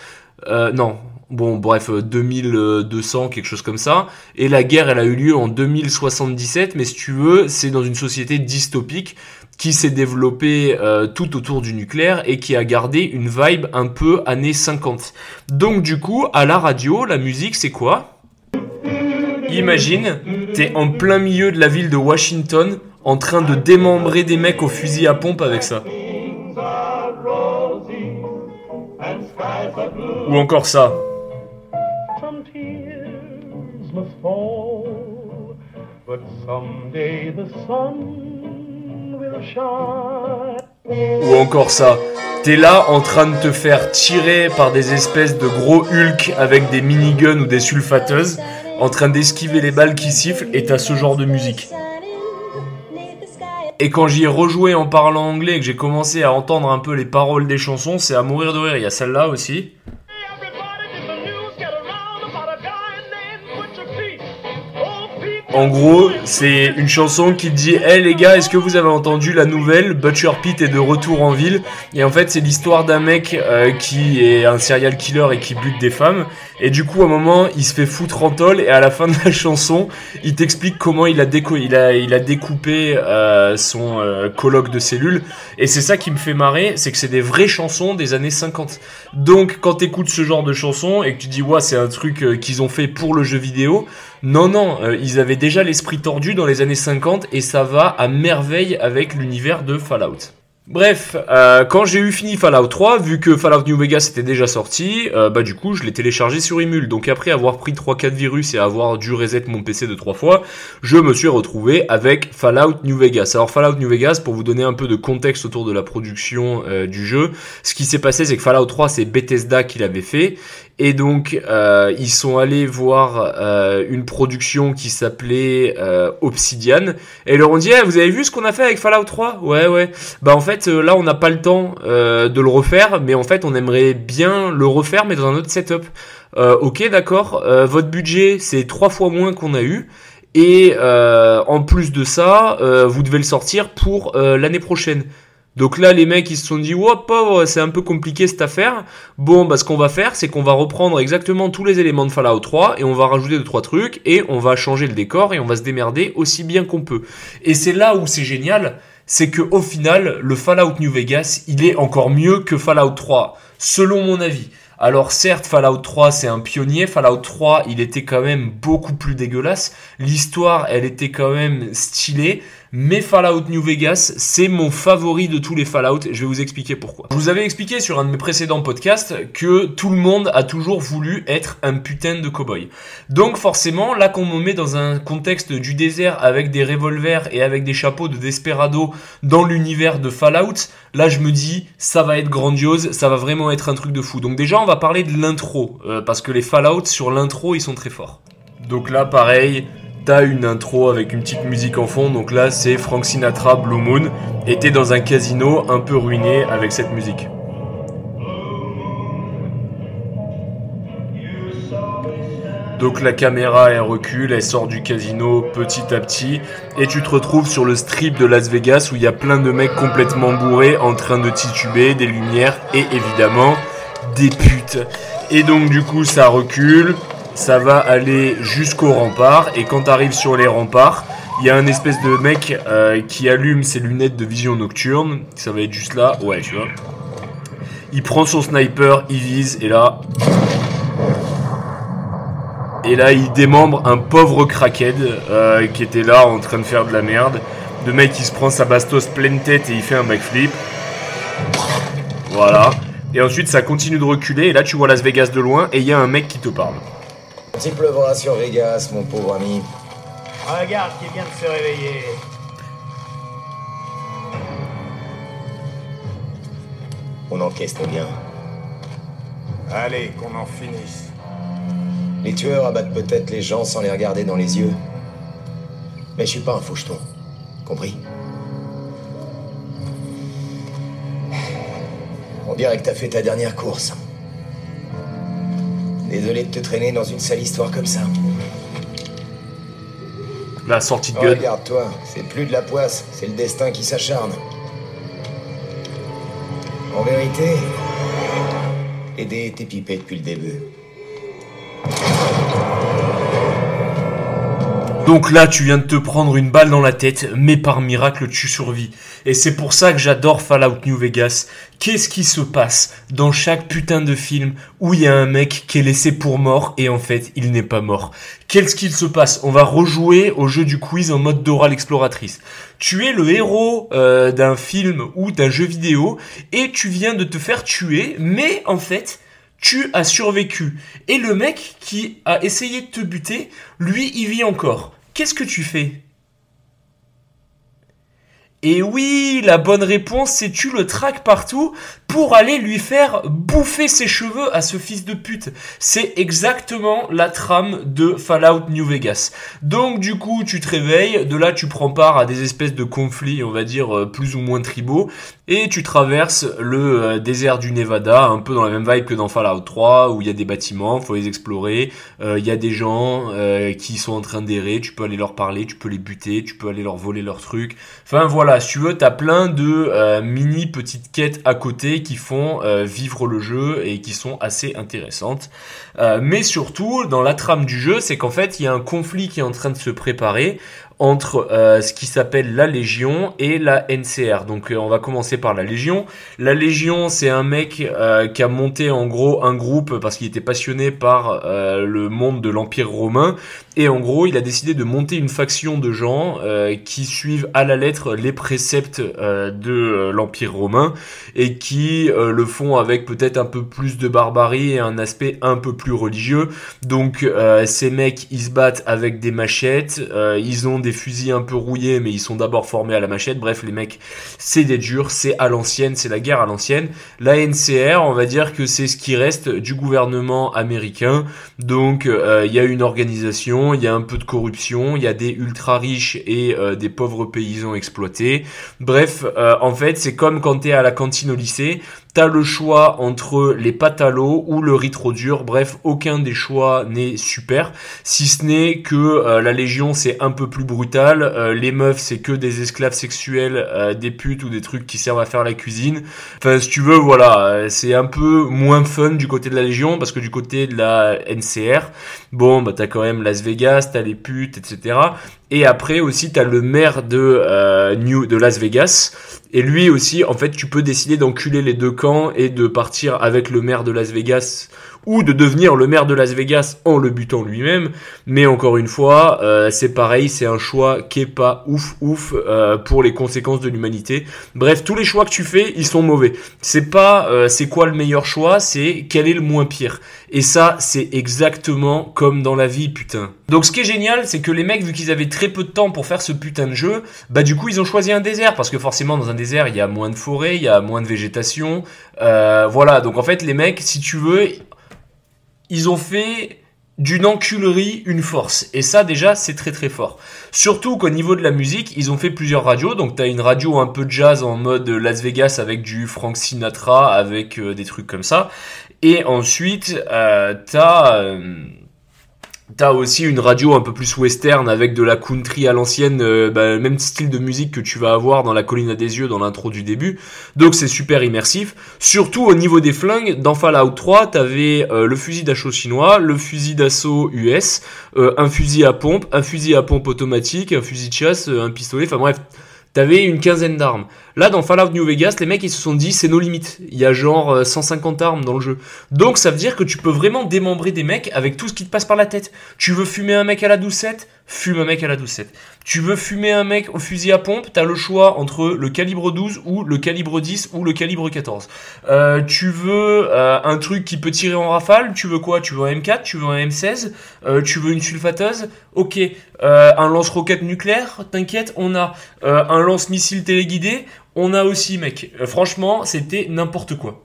Euh, non, bon, bref, euh, 2200, quelque chose comme ça. Et la guerre, elle a eu lieu en 2077. Mais si tu veux, c'est dans une société dystopique qui s'est développée euh, tout autour du nucléaire et qui a gardé une vibe un peu années 50. Donc du coup, à la radio, la musique, c'est quoi? Imagine, t'es en plein milieu de la ville de Washington, en train de démembrer des mecs au fusil à pompe avec ça. Ou encore ça. Ou encore ça. T'es là en train de te faire tirer par des espèces de gros Hulk avec des miniguns ou des sulfateuses, en train d'esquiver les balles qui sifflent, et t'as ce genre de musique. Et quand j'y ai rejoué en parlant anglais et que j'ai commencé à entendre un peu les paroles des chansons, c'est à mourir de rire. Il y a celle-là aussi. En gros, c'est une chanson qui dit Hey les gars, est-ce que vous avez entendu la nouvelle? Butcher Pete est de retour en ville. Et en fait, c'est l'histoire d'un mec euh, qui est un serial killer et qui bute des femmes. Et du coup, à un moment, il se fait foutre en tôle. Et à la fin de la chanson, il t'explique comment il a, découpé euh, son euh, colloque de cellules. Et c'est ça qui me fait marrer, c'est que c'est des vraies chansons des années 50. Donc, quand t'écoutes ce genre de chansons et que tu dis ouais, c'est un truc euh, qu'ils ont fait pour le jeu vidéo. Non, non, euh, ils avaient déjà l'esprit tordu dans les années 50 et ça va à merveille avec l'univers de Fallout. Bref, euh, quand j'ai eu fini Fallout 3, vu que Fallout New Vegas était déjà sorti, euh, bah du coup je l'ai téléchargé sur Emule. Donc après avoir pris 3-4 virus et avoir dû reset mon PC de 3 fois, je me suis retrouvé avec Fallout New Vegas. Alors Fallout New Vegas, pour vous donner un peu de contexte autour de la production euh, du jeu, ce qui s'est passé c'est que Fallout 3 c'est Bethesda qui l'avait fait. Et donc euh, ils sont allés voir euh, une production qui s'appelait euh, Obsidian et ils leur ont dit Eh, vous avez vu ce qu'on a fait avec Fallout 3 Ouais ouais. Bah en fait là on n'a pas le temps de le refaire mais en fait on aimerait bien le refaire mais dans un autre setup. Ok d'accord. Votre budget c'est trois fois moins qu'on a eu. Et en plus de ça, vous devez le sortir pour l'année prochaine. Donc là, les mecs, ils se sont dit, oh pauvre, c'est un peu compliqué cette affaire. Bon, bah ce qu'on va faire, c'est qu'on va reprendre exactement tous les éléments de Fallout 3 et on va rajouter deux trois trucs et on va changer le décor et on va se démerder aussi bien qu'on peut. Et c'est là où c'est génial, c'est que au final, le Fallout New Vegas, il est encore mieux que Fallout 3, selon mon avis. Alors certes, Fallout 3 c'est un pionnier. Fallout 3, il était quand même beaucoup plus dégueulasse. L'histoire, elle était quand même stylée. Mais Fallout New Vegas, c'est mon favori de tous les Fallout. Je vais vous expliquer pourquoi. Je vous avais expliqué sur un de mes précédents podcasts que tout le monde a toujours voulu être un putain de cowboy. Donc forcément, là qu'on me met dans un contexte du désert avec des revolvers et avec des chapeaux de desperado dans l'univers de Fallout, là je me dis ça va être grandiose, ça va vraiment être un truc de fou. Donc déjà on va parler de l'intro euh, parce que les Fallout sur l'intro ils sont très forts. Donc là pareil, t'as une intro avec une petite musique en fond. Donc là c'est Frank Sinatra Blue Moon et t'es dans un casino un peu ruiné avec cette musique. Donc la caméra elle recule, elle sort du casino petit à petit et tu te retrouves sur le strip de Las Vegas où il y a plein de mecs complètement bourrés en train de tituber, des lumières et évidemment des putes. Et donc du coup ça recule, ça va aller jusqu'au rempart et quand t'arrives sur les remparts, il y a un espèce de mec euh, qui allume ses lunettes de vision nocturne, ça va être juste là, ouais tu vois. Il prend son sniper, il vise et là et là, il démembre un pauvre crackhead euh, qui était là en train de faire de la merde. Le mec, il se prend sa bastos pleine tête et il fait un backflip. Voilà. Et ensuite, ça continue de reculer. Et là, tu vois Las Vegas de loin et il y a un mec qui te parle. Petit pleuvra sur Vegas, mon pauvre ami. Regarde qui vient de se réveiller. On encaisse nos biens. Allez, qu'on en finisse. Les tueurs abattent peut-être les gens sans les regarder dans les yeux. Mais je suis pas un faucheton. Compris? On dirait que t'as fait ta dernière course. Désolé de te traîner dans une sale histoire comme ça. La sortie de Oh, gueule. Regarde-toi, c'est plus de la poisse, c'est le destin qui s'acharne. En vérité, aider était pipé depuis le début. Donc là, tu viens de te prendre une balle dans la tête, mais par miracle, tu survis. Et c'est pour ça que j'adore Fallout New Vegas. Qu'est-ce qui se passe dans chaque putain de film où il y a un mec qui est laissé pour mort et en fait, il n'est pas mort? Qu'est-ce qu'il se passe? On va rejouer au jeu du quiz en mode Dora l'exploratrice. Tu es le héros euh, d'un film ou d'un jeu vidéo et tu viens de te faire tuer, mais en fait, tu as survécu. Et le mec qui a essayé de te buter, lui, il vit encore. Qu'est-ce que tu fais? Et oui, la bonne réponse, c'est tu le traques partout pour aller lui faire bouffer ses cheveux à ce fils de pute. C'est exactement la trame de Fallout New Vegas. Donc du coup, tu te réveilles, de là tu prends part à des espèces de conflits, on va dire euh, plus ou moins tribaux, et tu traverses le euh, désert du Nevada, un peu dans la même vibe que dans Fallout 3, où il y a des bâtiments, faut les explorer, Euh, il y a des gens qui sont en train d'errer, tu peux aller leur parler, tu peux les buter, tu peux aller leur voler leurs trucs. Enfin voilà, si tu veux, t'as plein de mini petites quêtes à côté qui font euh, vivre le jeu et qui sont assez intéressantes. Euh, mais surtout, dans la trame du jeu, c'est qu'en fait, il y a un conflit qui est en train de se préparer entre euh, ce qui s'appelle la Légion et la NCR. Donc euh, on va commencer par la Légion. La Légion, c'est un mec euh, qui a monté en gros un groupe parce qu'il était passionné par euh, le monde de l'Empire romain. Et en gros, il a décidé de monter une faction de gens euh, qui suivent à la lettre les préceptes de l'Empire romain et qui le font avec peut-être un peu plus de barbarie et un aspect un peu plus religieux. Donc ces mecs, ils se battent avec des machettes, ils ont des fusils un peu rouillés, mais ils sont d'abord formés à la machette. Bref, les mecs, c'est des durs, c'est à l'ancienne, c'est la guerre à l'ancienne. La NCR, on va dire que c'est ce qui reste du gouvernement américain. Donc euh, il y a une organisation, il y a un peu de corruption, il y a des ultra riches et euh, des pauvres paysans exploités. Bref, euh, en fait, c'est comme quand t'es à la cantine au lycée, T'as le choix entre les pâtes à l'eau ou le riz trop dur. Bref, aucun des choix n'est super. Si ce n'est que euh, la Légion c'est un peu plus brutal. Euh, les meufs c'est que des esclaves sexuels, euh, des putes ou des trucs qui servent à faire la cuisine. Enfin, si tu veux, voilà, euh, c'est un peu moins fun du côté de la Légion parce que du côté de la NCR, bon, bah t'as quand même Las Vegas, t'as les putes, etc. Et après aussi t'as le maire de euh, New de Las Vegas. Et lui aussi, en fait, tu peux décider d'enculer les deux camps et de partir avec le maire de Las Vegas ou de devenir le maire de Las Vegas en le butant lui-même. Mais encore une fois, euh, c'est pareil, c'est un choix qui est pas ouf ouf euh, pour les conséquences de l'humanité. Bref, tous les choix que tu fais, ils sont mauvais. C'est pas euh, c'est quoi le meilleur choix, c'est quel est le moins pire. Et ça, c'est exactement comme dans la vie, putain. Donc ce qui est génial, c'est que les mecs, vu qu'ils avaient très peu de temps pour faire ce putain de jeu, bah du coup ils ont choisi un désert, parce que forcément dans un désert, il y a moins de forêt, il y a moins de végétation. Voilà, donc en fait les mecs, si tu veux, ils ont fait d'une enculerie une force. Et ça, déjà, c'est très très fort. Surtout qu'au niveau de la musique, ils ont fait plusieurs radios. Donc, t'as une radio un peu jazz en mode Las Vegas avec du Frank Sinatra, avec euh, des trucs comme ça. Et ensuite, euh, t'as... euh, T'as aussi une radio un peu plus western avec de la country à l'ancienne, euh, bah, le même style de musique que tu vas avoir dans la colline à des yeux dans l'intro du début. Donc c'est super immersif. Surtout au niveau des flingues, dans Fallout 3, t'avais euh, le fusil d'assaut chinois, le fusil d'assaut US, euh, un fusil à pompe, un fusil à pompe automatique, un fusil de chasse, euh, un pistolet, enfin bref. T'avais une quinzaine d'armes. Là, dans Fallout New Vegas, les mecs, ils se sont dit, c'est nos limites. Il y a genre euh, 150 armes dans le jeu. Donc, ça veut dire que tu peux vraiment démembrer des mecs avec tout ce qui te passe par la tête. Tu veux fumer un mec à la doucette? Fume un mec à la doucette. Tu veux fumer un mec au fusil à pompe? T'as le choix entre le calibre 12 ou le calibre 10 ou le calibre 14. Euh, tu veux euh, un truc qui peut tirer en rafale? Tu veux quoi? Tu veux un M4 Tu veux un M16 Euh, Tu veux une sulfateuse? Ok. Euh, un lance-roquette nucléaire? T'inquiète, on a. Euh, un lance-missile téléguidé on a aussi, mec. Euh, franchement, c'était n'importe quoi.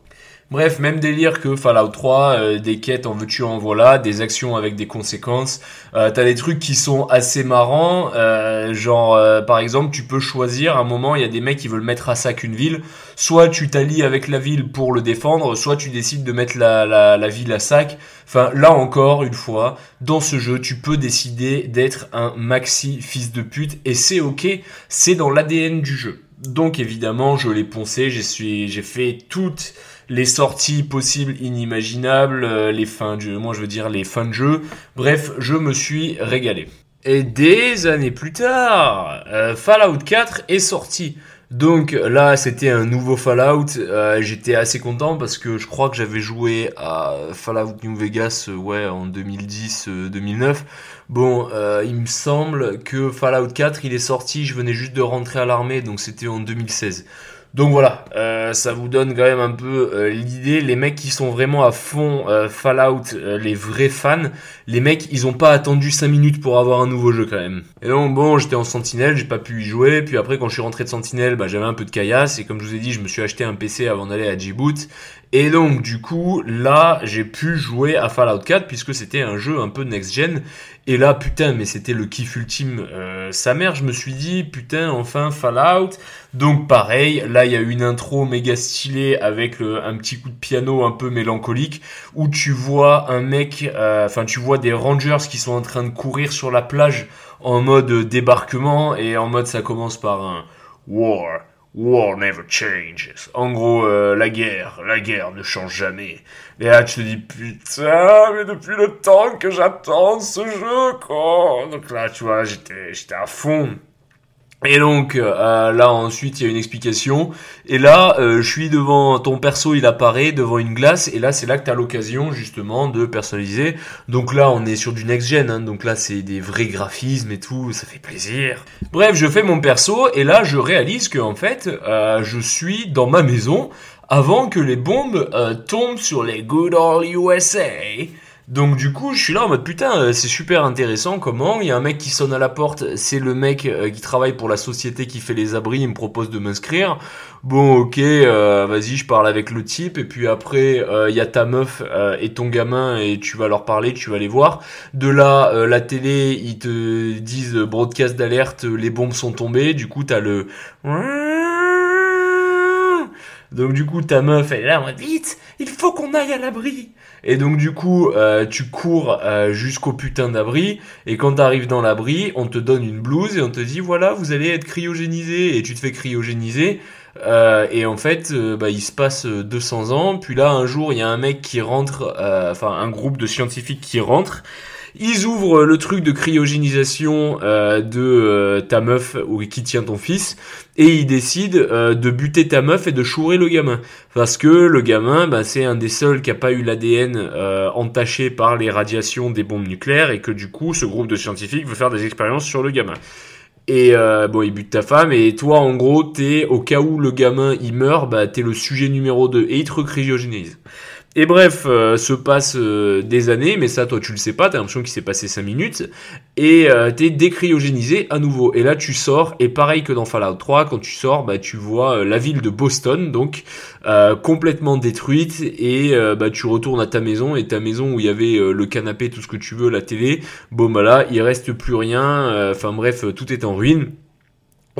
Bref, même délire que Fallout 3, euh, des quêtes en veux-tu en voilà, des actions avec des conséquences. Euh, T'as des trucs qui sont assez marrants, euh, genre par exemple, tu peux choisir. À un moment, il y a des mecs qui veulent mettre à sac une ville. Soit tu t'allies avec la ville pour le défendre, soit tu décides de mettre la, la, la ville à sac. Enfin, là encore, une fois, dans ce jeu, tu peux décider d'être un maxi fils de pute et c'est ok. C'est dans l'ADN du jeu. Donc évidemment, je l'ai poncé, j'ai fait toutes les sorties possibles, inimaginables, euh, les fins de jeu, moi je veux dire les fins de jeu. Bref, je me suis régalé. Et des années plus tard, euh, Fallout 4 est sorti. Donc là, c'était un nouveau Fallout. Euh, J'étais assez content parce que je crois que j'avais joué à Fallout New Vegas, euh, ouais, en 2010-2009. Bon, euh, il me semble que Fallout 4, il est sorti. Je venais juste de rentrer à l'armée, donc c'était en 2016. Donc voilà, euh, ça vous donne quand même un peu euh, l'idée. Les mecs qui sont vraiment à fond euh, Fallout, les vrais fans, les mecs, ils ont pas attendu 5 minutes pour avoir un nouveau jeu quand même. Et donc bon, j'étais en Sentinelle, j'ai pas pu y jouer. Puis après, quand je suis rentré de Sentinelle, bah, j'avais un peu de caillasse. Et comme je vous ai dit, je me suis acheté un PC avant d'aller à Djibouti. Et donc du coup, là, j'ai pu jouer à Fallout 4 puisque c'était un jeu un peu next-gen. Et là, putain, mais c'était le kiff ultime. Euh, sa mère, je me suis dit, putain, enfin Fallout. Donc pareil, là, il y a une intro méga stylée avec le- un petit coup de piano un peu mélancolique où tu vois un mec, euh, enfin tu vois des rangers qui sont en train de courir sur la plage en mode débarquement et en mode ça commence par un War, War never changes. En gros, euh, la guerre, la guerre ne change jamais. Et là, tu te dis, putain, mais depuis le temps que j'attends ce jeu, quoi. Donc là, tu vois, j'étais, j'étais à fond. Et donc euh, là ensuite il y a une explication et là euh, je suis devant ton perso il apparaît devant une glace et là c'est là que tu as l'occasion justement de personnaliser. Donc là on est sur du next gen hein, donc là c'est des vrais graphismes et tout, ça fait plaisir. Bref, je fais mon perso et là je réalise que en fait euh, je suis dans ma maison avant que les bombes tombent sur les good old USA. Donc du coup, je suis là en mode putain, euh, c'est super intéressant comment? Il y a un mec qui sonne à la porte, c'est le mec euh, qui travaille pour la société qui fait les abris, il me propose de m'inscrire. Bon, OK, euh, vas-y, je parle avec le type et puis après il y a ta meuf et ton gamin et tu vas leur parler, tu vas les voir. De là euh, la télé, ils te disent broadcast d'alerte, les bombes sont tombées, du coup t'as le donc du coup, ta meuf, elle est là en mode vite, il faut qu'on aille à l'abri. Et donc du coup, euh, tu cours euh, jusqu'au putain d'abri. Et quand t'arrives dans l'abri, on te donne une blouse et on te dit voilà, vous allez être cryogénisé. Et tu te fais cryogéniser. Euh, et en fait, euh, bah, il se passe 200 ans. Puis là, un jour, il y a un mec qui rentre, enfin un groupe de scientifiques qui rentre. Ils ouvrent le truc de cryogénisation euh, de euh, ta meuf ou qui tient ton fils et ils décident euh, de buter ta meuf et de chourer le gamin parce que le gamin bah, c'est un des seuls qui a pas eu l'ADN entaché par les radiations des bombes nucléaires et que du coup ce groupe de scientifiques veut faire des expériences sur le gamin. Et euh, bon, il bute ta femme et toi, en gros, t'es au cas où le gamin il meurt, bah t'es le sujet numéro 2 et il te recryogénise. Et bref, euh, se passe euh, des années, mais ça, toi, tu le sais pas, t'as l'impression qu'il s'est passé 5 minutes, et euh, t'es décryogénisé à nouveau. Et là, tu sors, et pareil que dans Fallout 3, quand tu sors, bah, tu vois euh, la ville de Boston, donc complètement détruite, et bah, tu retournes à ta maison, et ta maison où il y avait le canapé, tout ce que tu veux, la télé, bon bah là, il reste plus rien, enfin bref, tout est en ruine.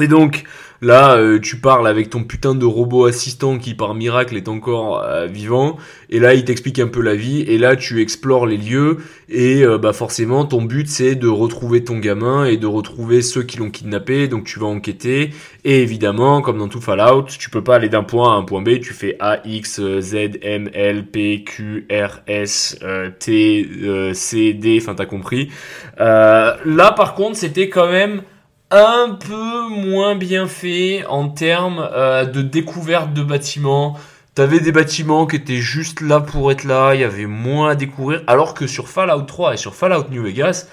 Et donc là, euh, tu parles avec ton putain de robot assistant qui par miracle est encore euh, vivant, et là il t'explique un peu la vie, et là tu explores les lieux, et euh, bah forcément ton but c'est de retrouver ton gamin et de retrouver ceux qui l'ont kidnappé, donc tu vas enquêter, et évidemment comme dans tout Fallout, tu peux pas aller d'un point à un point B, tu fais A, X, Z, M, L, P, Q, R, S, T, C, D, enfin t'as compris. Là par contre c'était quand même un peu moins bien fait en termes euh, de découverte de bâtiments. T'avais des bâtiments qui étaient juste là pour être là, il y avait moins à découvrir, alors que sur Fallout 3 et sur Fallout New Vegas,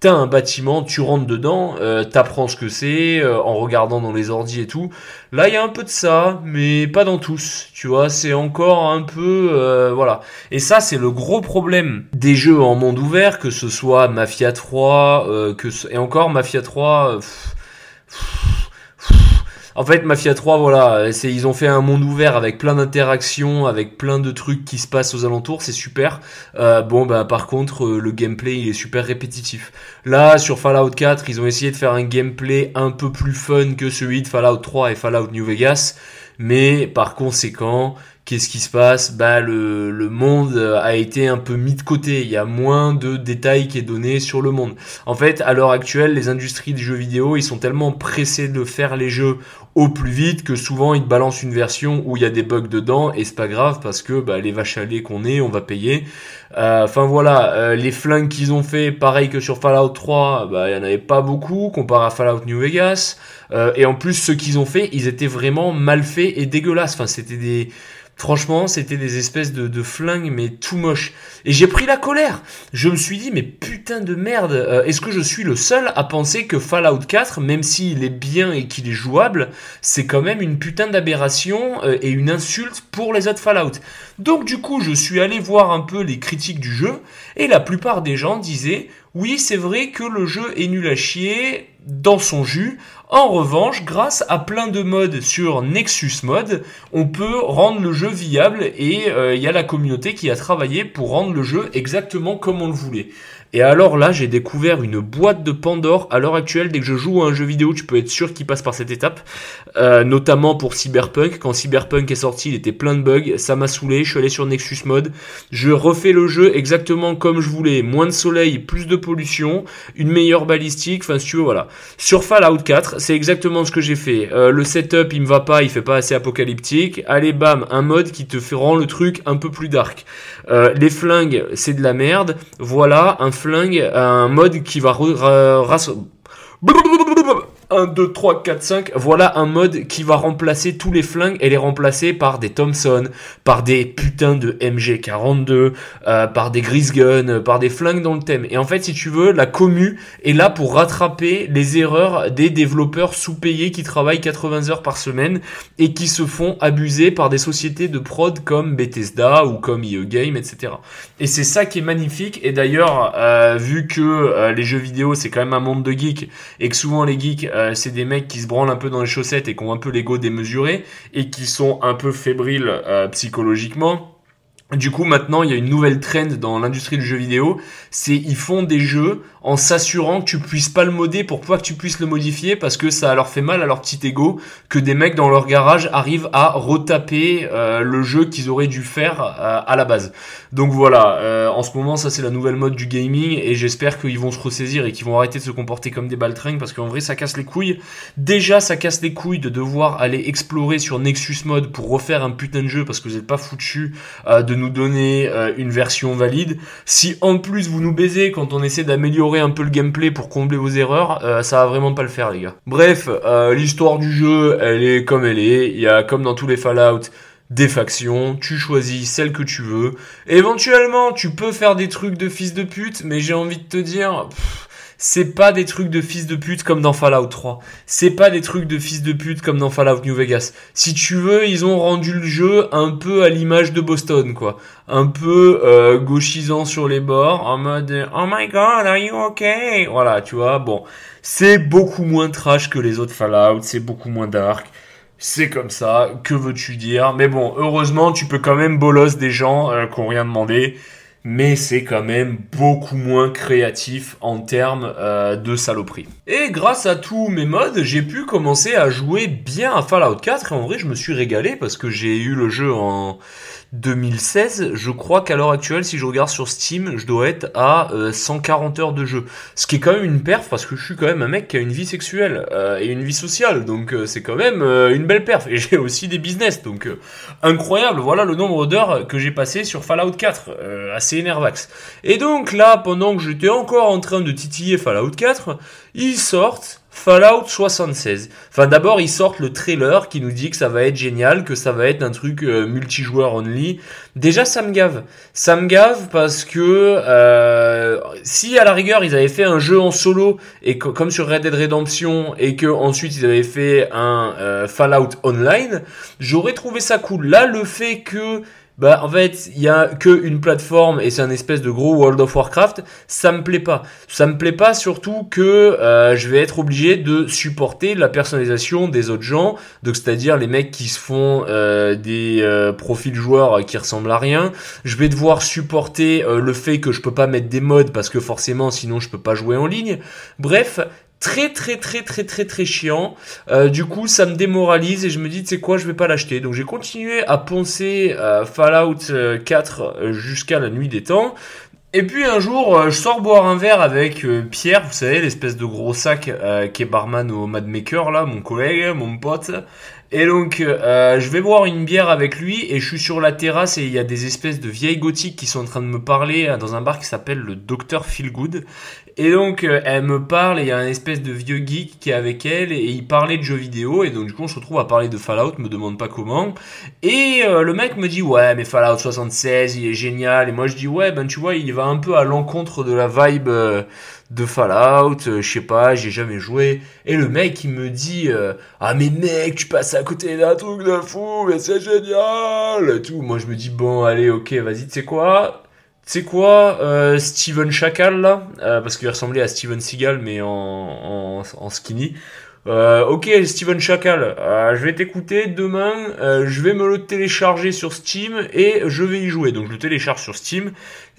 t'as un bâtiment, tu rentres dedans, euh, t'apprends ce que c'est euh, en regardant dans les ordis et tout. Là, il y a un peu de ça, mais pas dans tous, tu vois, c'est encore un peu... euh, voilà. Et ça, c'est le gros problème des jeux en monde ouvert, que ce soit Mafia 3, euh, que ce- et encore Mafia 3... euh, pff, en fait, Mafia 3, voilà, ils ont fait un monde ouvert avec plein d'interactions, avec plein de trucs qui se passent aux alentours, c'est super. Euh, bon, bah par contre, euh, le gameplay il est super répétitif. Là, sur Fallout 4, ils ont essayé de faire un gameplay un peu plus fun que celui de Fallout 3 et Fallout New Vegas, mais par conséquent, qu'est-ce qui se passe? Bah le, le monde a été un peu mis de côté. Il y a moins de détails qui est donné sur le monde. En fait, à l'heure actuelle, les industries du jeu vidéo, ils sont tellement pressés de faire les jeux au plus vite que souvent ils te balancent une version où il y a des bugs dedans et c'est pas grave parce que bah, les vaches à lait qu'on est, on va payer. Euh, Enfin voilà, euh, les flingues qu'ils ont fait, pareil que sur Fallout 3, bah il y en avait pas beaucoup comparé à Fallout New Vegas. Euh, et en plus, ceux qu'ils ont fait, ils étaient vraiment mal faits et dégueulasses. Enfin, c'était des Franchement, c'était des espèces de, flingues, mais tout moche. Et j'ai pris la colère. Je me suis dit, mais putain de merde, euh, est-ce que je suis le seul à penser que Fallout 4, même s'il est bien et qu'il est jouable, c'est quand même une putain d'aberration euh, et une insulte pour les autres Fallout. Donc du coup, je suis allé voir un peu les critiques du jeu, et la plupart des gens disaient, oui, c'est vrai que le jeu est nul à chier dans son jus. En revanche, grâce à plein de modes sur Nexus Mode, on peut rendre le jeu viable et euh, il y a la communauté qui a travaillé pour rendre le jeu exactement comme on le voulait. Et alors là, j'ai découvert une boîte de Pandore. À l'heure actuelle, dès que je joue à un jeu vidéo, tu peux être sûr qu'il passe par cette étape. Euh, notamment pour Cyberpunk. Quand Cyberpunk est sorti, il était plein de bugs. Ça m'a saoulé. Je suis allé sur Nexus Mode. Je refais le jeu exactement comme je voulais. Moins de soleil, plus de pollution, une meilleure balistique. Enfin, si tu veux, voilà. Sur Fallout 4, c'est exactement ce que j'ai fait. Euh, le setup, il me va pas, il fait pas assez apocalyptique. Allez, bam, un mode qui te rendre le truc un peu plus dark. Euh, les flingues, c'est de la merde. Voilà, un flingue, un mode qui va... re- ra- ras- 1, 2, 3, 4, 5. Voilà un mode qui va remplacer tous les flingues et les remplacer par des Thompson, par des putains de MG42, euh, par des Gris Gun, par des flingues dans le thème. Et en fait, si tu veux, la commu est là pour rattraper les erreurs des développeurs sous-payés qui travaillent 80 heures par semaine et qui se font abuser par des sociétés de prod comme Bethesda ou comme EA Game, etc. Et c'est ça qui est magnifique. Et d'ailleurs, euh, vu que euh, les jeux vidéo c'est quand même un monde de geeks et que souvent les geeks euh, c'est des mecs qui se branlent un peu dans les chaussettes et qui ont un peu l'ego démesuré et qui sont un peu fébriles euh, psychologiquement. Du coup, maintenant, il y a une nouvelle trend dans l'industrie du jeu vidéo. C'est ils font des jeux en s'assurant que tu puisses pas le modder pour pas que tu puisses le modifier parce que ça leur fait mal à leur petit ego que des mecs dans leur garage arrivent à retaper euh, le jeu qu'ils auraient dû faire euh, à la base. Donc voilà, euh, en ce moment, ça c'est la nouvelle mode du gaming et j'espère qu'ils vont se ressaisir et qu'ils vont arrêter de se comporter comme des baltringues parce qu'en vrai, ça casse les couilles. Déjà, ça casse les couilles de devoir aller explorer sur Nexus Mode pour refaire un putain de jeu parce que vous êtes pas foutu de nous donner une version valide. Si en plus vous nous baisez quand on essaie d'améliorer un peu le gameplay pour combler vos erreurs, euh, ça va vraiment pas le faire les gars. Bref, euh, l'histoire du jeu, elle est comme elle est. Il y a comme dans tous les Fallout des factions, tu choisis celle que tu veux. Éventuellement, tu peux faire des trucs de fils de pute, mais j'ai envie de te dire, c'est pas des trucs de fils de pute comme dans Fallout 3. C'est pas des trucs de fils de pute comme dans Fallout New Vegas. Si tu veux, ils ont rendu le jeu un peu à l'image de Boston, quoi. Un peu euh, gauchisant sur les bords, en mode Oh my god, are you okay? Voilà, tu vois, bon. C'est beaucoup moins trash que les autres Fallout, c'est beaucoup moins dark. C'est comme ça, que veux-tu dire? Mais bon, heureusement, tu peux quand même bolos des gens euh, qui ont rien demandé mais c'est quand même beaucoup moins créatif en termes euh, de saloperie. Et grâce à tous mes modes, j'ai pu commencer à jouer bien à Fallout 4 et en vrai je me suis régalé parce que j'ai eu le jeu en 2016. Je crois qu'à l'heure actuelle, si je regarde sur Steam, je dois être à euh, 140 heures de jeu. Ce qui est quand même une perf parce que je suis quand même un mec qui a une vie sexuelle euh, et une vie sociale. Donc euh, c'est quand même euh, une belle perf. *laughs* Et j'ai aussi des business. Donc euh, incroyable. Voilà le nombre d'heures que j'ai passé sur Fallout 4. euh, assez énervax. Et donc là, pendant que j'étais encore en train de titiller Fallout 4, ils sortent Fallout 76. Enfin d'abord ils sortent le trailer qui nous dit que ça va être génial, que ça va être un truc euh, multijoueur only. Déjà ça me gave. Ça me gave parce que euh, si à la rigueur ils avaient fait un jeu en solo et comme sur Red Dead Redemption et que ensuite ils avaient fait un euh, Fallout Online, j'aurais trouvé ça cool. Là le fait que bah en fait il y a que une plateforme et c'est un espèce de gros World of Warcraft. Ça me plaît pas. Ça me plaît pas surtout que euh, je vais être obligé de supporter la personnalisation des autres gens. Donc c'est à dire les mecs qui se font euh, des euh, profils joueurs qui ressemblent à rien. Je vais devoir supporter euh, le fait que je peux pas mettre des modes parce que forcément sinon je peux pas jouer en ligne. Bref très très très très très très chiant. Euh, du coup, ça me démoralise et je me dis, tu sais quoi, je vais pas l'acheter. Donc j'ai continué à poncer euh, Fallout euh, 4 euh, jusqu'à la nuit des temps. Et puis un jour, je sors boire un verre avec Pierre, vous savez, l'espèce de gros sac qui est barman au Mad Maker, là, mon collègue, mon pote. Et donc, je vais boire une bière avec lui et je suis sur la terrasse et il y a des espèces de vieilles gothiques qui sont en train de me parler dans un bar qui s'appelle le Dr Feelgood. Et donc, euh, elle me parle et il y a un espèce de vieux geek qui est avec elle et il parlait de jeux vidéo et donc du coup on se retrouve à parler de Fallout, me demande pas comment. Et euh, le mec me dit ouais mais Fallout 76 il est génial et moi je dis ouais ben tu vois il va un peu à l'encontre de la vibe euh, de Fallout, euh, je sais pas, j'ai jamais joué. Et le mec il me dit ah mais mec tu passes à côté d'un truc de fou mais c'est génial et tout. Moi je me dis bon allez ok vas-y tu sais quoi? Sais quoi, euh, Steven Chacal là, euh, parce qu'il ressemblait à Steven Seagal mais en, en, en skinny. Euh, ok Steven Chacal, euh, je vais t'écouter demain, euh, je vais me le télécharger sur Steam et je vais y jouer. Donc je le télécharge sur Steam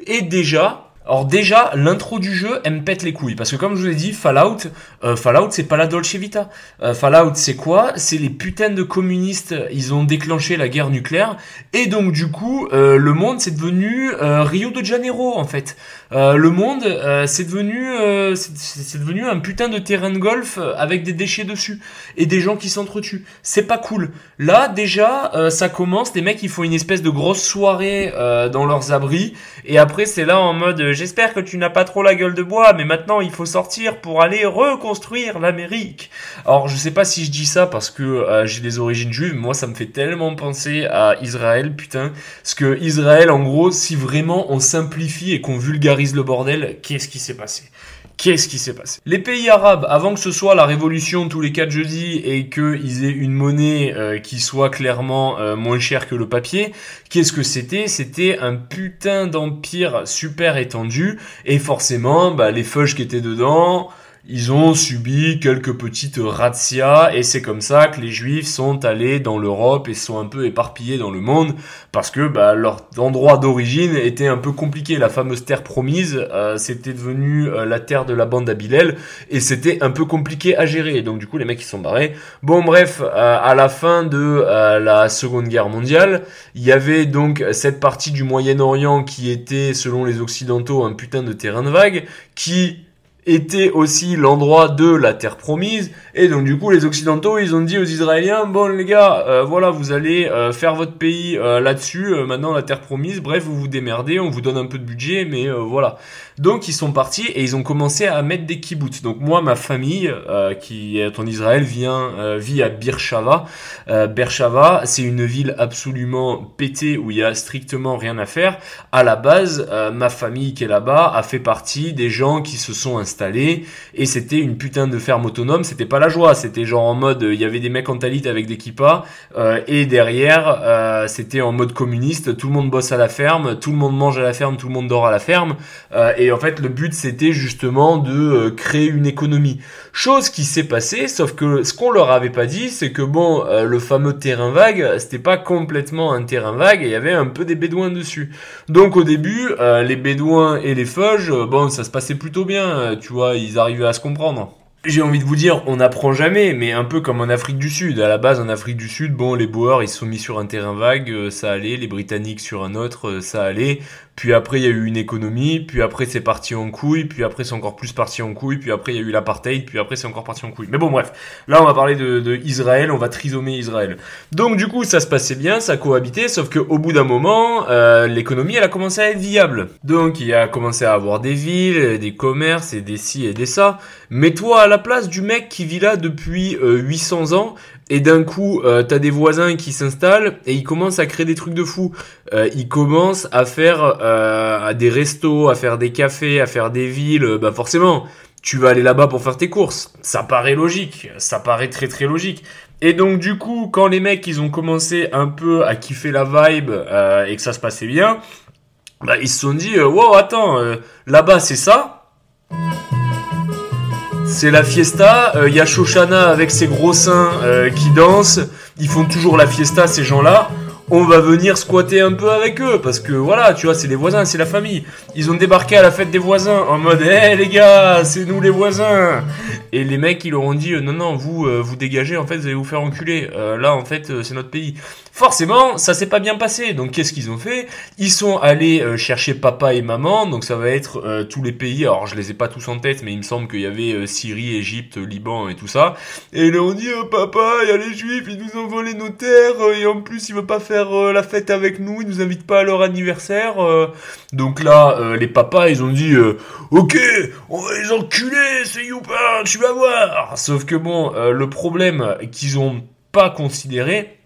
et déjà Alors déjà, l'intro du jeu, elle me pète les couilles. Parce que comme je vous l'ai dit, Fallout, euh, Fallout, c'est pas la Dolce Vita. Euh, Fallout, c'est quoi? C'est les putains de communistes, ils ont déclenché la guerre nucléaire. Et donc du coup, euh, le monde, c'est devenu Rio de Janeiro, en fait. Euh, le monde, euh, c'est devenu, euh, c'est- devenu un putain de terrain de golf euh, avec des déchets dessus. Et des gens qui s'entretuent. C'est pas cool. Là, déjà, euh, ça commence, les mecs, ils font une espèce de grosse soirée dans leurs abris. Et après, c'est là en mode j'espère que tu n'as pas trop la gueule de bois, mais maintenant il faut sortir pour aller reconstruire l'Amérique. Alors, je sais pas si je dis ça parce que j'ai des origines juives, mais moi ça me fait tellement penser à Israël, putain. Parce que Israël, en gros, si vraiment on simplifie et qu'on vulgarise le bordel, qu'est-ce qui s'est passé? Qu'est-ce qui s'est passé? Les pays arabes, avant que ce soit la révolution tous les quatre jeudis et qu'ils aient une monnaie euh, qui soit clairement euh, moins chère que le papier, qu'est-ce que c'était? C'était un putain d'empire super étendu et forcément, bah, les feuges qui étaient dedans, ils ont subi quelques petites razzias et c'est comme ça que les juifs sont allés dans l'Europe et sont un peu éparpillés dans le monde parce que bah, leur endroit d'origine était un peu compliqué. La fameuse terre promise, euh, c'était devenu euh, la terre de la bande d'Abilel et c'était un peu compliqué à gérer. Et donc du coup les mecs ils sont barrés. Bon bref, euh, à la fin de euh, la Seconde Guerre mondiale, il y avait donc cette partie du Moyen-Orient qui était selon les Occidentaux un putain de terrain de vague qui était aussi l'endroit de la terre promise. Et donc du coup les occidentaux ils ont dit aux israéliens bon les gars euh, voilà vous allez euh, faire votre pays euh, là-dessus maintenant la terre promise. Bref vous vous démerdez on vous donne un peu de budget mais voilà donc ils sont partis et ils ont commencé à mettre des kibbutz. Donc moi ma famille euh, qui est en Israël vient euh, vit à Beershava euh, Beershava c'est une ville absolument pétée où il y a strictement rien à faire. À la base euh, ma famille qui est là-bas a fait partie des gens qui se sont installés et c'était une putain de ferme autonome. C'était pas la joie. C'était genre en mode il y avait des mecs en talit avec des kippas euh, et derrière euh, c'était en mode communiste. Tout le monde bosse à la ferme. Tout le monde mange à la ferme. Tout le monde dort à la ferme. Euh, en fait le but c'était justement de euh, créer une économie chose qui s'est passée sauf que ce qu'on leur avait pas dit c'est que bon euh, le fameux terrain vague c'était pas complètement un terrain vague il y avait un peu des bédouins dessus donc au début euh, les bédouins et les feuges bon ça se passait plutôt bien tu vois ils arrivaient à se comprendre j'ai envie de vous dire, on n'apprend jamais, mais un peu comme en Afrique du Sud. À la base, en Afrique du Sud, bon, les Boers, ils se sont mis sur un terrain vague, ça allait. Les Britanniques sur un autre, ça allait. Puis après, il y a eu une économie. Puis après, c'est parti en couille. Puis après, c'est encore plus parti en couille. Puis après, il y a eu l'apartheid. Puis après, c'est encore parti en couille. Mais bon, bref. Là, on va parler de, Israël. On va trisomer Israël. Donc, du coup, ça se passait bien, ça cohabitait. Sauf que au bout d'un moment, euh, l'économie, elle a commencé à être viable. Donc, il a commencé à avoir des villes, des commerces et des ci et des ça. Mets-toi à la place du mec qui vit là depuis euh, 800 ans et d'un coup euh, t'as des voisins qui s'installent et ils commencent à créer des trucs de fou. Euh, ils commencent à faire euh, des restos, à faire des cafés, à faire des villes. Euh, Bah forcément, tu vas aller là-bas pour faire tes courses. Ça paraît logique, ça paraît très très logique. Et donc du coup, quand les mecs ils ont commencé un peu à kiffer la vibe et que ça se passait bien, bah ils se sont dit wow attends là-bas c'est ça. C'est la fiesta, il y a Shoshana avec ses gros seins euh, qui dansent, ils font toujours la fiesta ces gens-là. On va venir squatter un peu avec eux parce que voilà, tu vois, c'est les voisins, c'est la famille. Ils ont débarqué à la fête des voisins en mode "Eh les gars, c'est nous les voisins." Et les mecs, ils leur ont dit euh, "Non non, vous euh, vous dégagez, en fait, vous allez vous faire enculer. Euh, là en fait, c'est notre pays." Forcément, ça s'est pas bien passé. Donc qu'est-ce qu'ils ont fait? Ils sont allés chercher papa et maman. Donc ça va être tous les pays. Alors je les ai pas tous en tête, mais il me semble qu'il y avait Syrie, Égypte, Liban et tout ça. Et ils leur ont dit euh, papa, il y a les juifs, ils nous ont volé nos terres et en plus ils veulent pas faire la fête avec nous, ils nous invitent pas à leur anniversaire. Donc là, les papas, ils ont dit ok, on va les enculer, c'est youpa, tu vas voir. Sauf que bon, euh, le problème qu'ils ont pas considéré,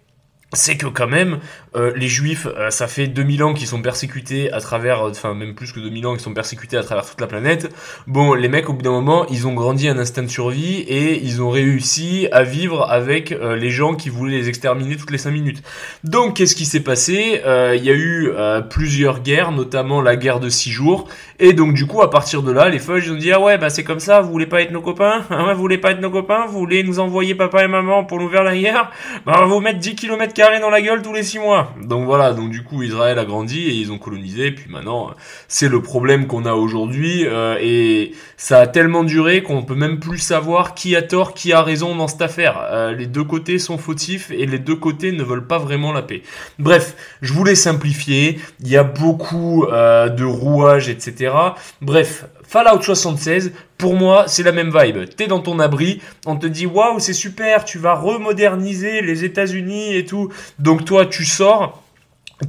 c'est que quand même euh, les juifs euh, ça fait 2000 ans qu'ils sont persécutés à travers euh, enfin même plus que 2000 ans qu'ils sont persécutés à travers toute la planète. Bon les mecs au bout d'un moment ils ont grandi un instinct de survie et ils ont réussi à vivre avec les gens qui voulaient les exterminer toutes les 5 minutes. Donc qu'est-ce qui s'est passé? Il y a eu plusieurs guerres notamment la guerre de 6 jours. Et donc du coup à partir de là les feuilles ils ont dit ah ouais bah c'est comme ça vous voulez pas être nos copains? Ouais *laughs* vous voulez pas être nos copains? Vous voulez nous envoyer papa et maman pour nous faire la guerre? Bah on va vous mettre 10 km carré dans la gueule tous les six mois. Donc voilà, donc du coup Israël a grandi et ils ont colonisé. Puis maintenant, c'est le problème qu'on a aujourd'hui euh, et ça a tellement duré qu'on peut même plus savoir qui a tort, qui a raison dans cette affaire. Euh, les deux côtés sont fautifs et les deux côtés ne veulent pas vraiment la paix. Bref, je voulais simplifier. Il y a beaucoup euh, de rouages, etc. Bref, Fallout 76, pour moi, c'est la même vibe. T'es dans ton abri, on te dit waouh, c'est super, tu vas remoderniser les États-Unis et tout. Donc toi, tu sors.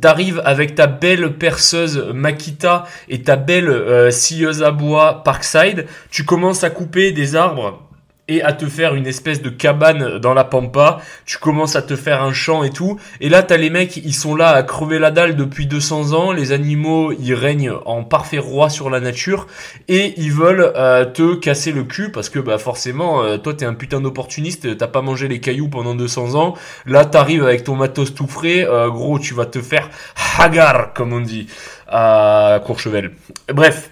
T'arrives avec ta belle perceuse Makita et ta belle euh, scieuse à bois Parkside. Tu commences à couper des arbres et à te faire une espèce de cabane dans la pampa, tu commences à te faire un champ et tout, et là t'as les mecs, ils sont là à crever la dalle depuis 200 ans, les animaux, ils règnent en parfait roi sur la nature, et ils veulent euh, te casser le cul, parce que bah forcément, euh, toi t'es un putain d'opportuniste, t'as pas mangé les cailloux pendant 200 ans, là t'arrives avec ton matos tout frais, euh, gros, tu vas te faire hagar, comme on dit, à Courchevel. Bref.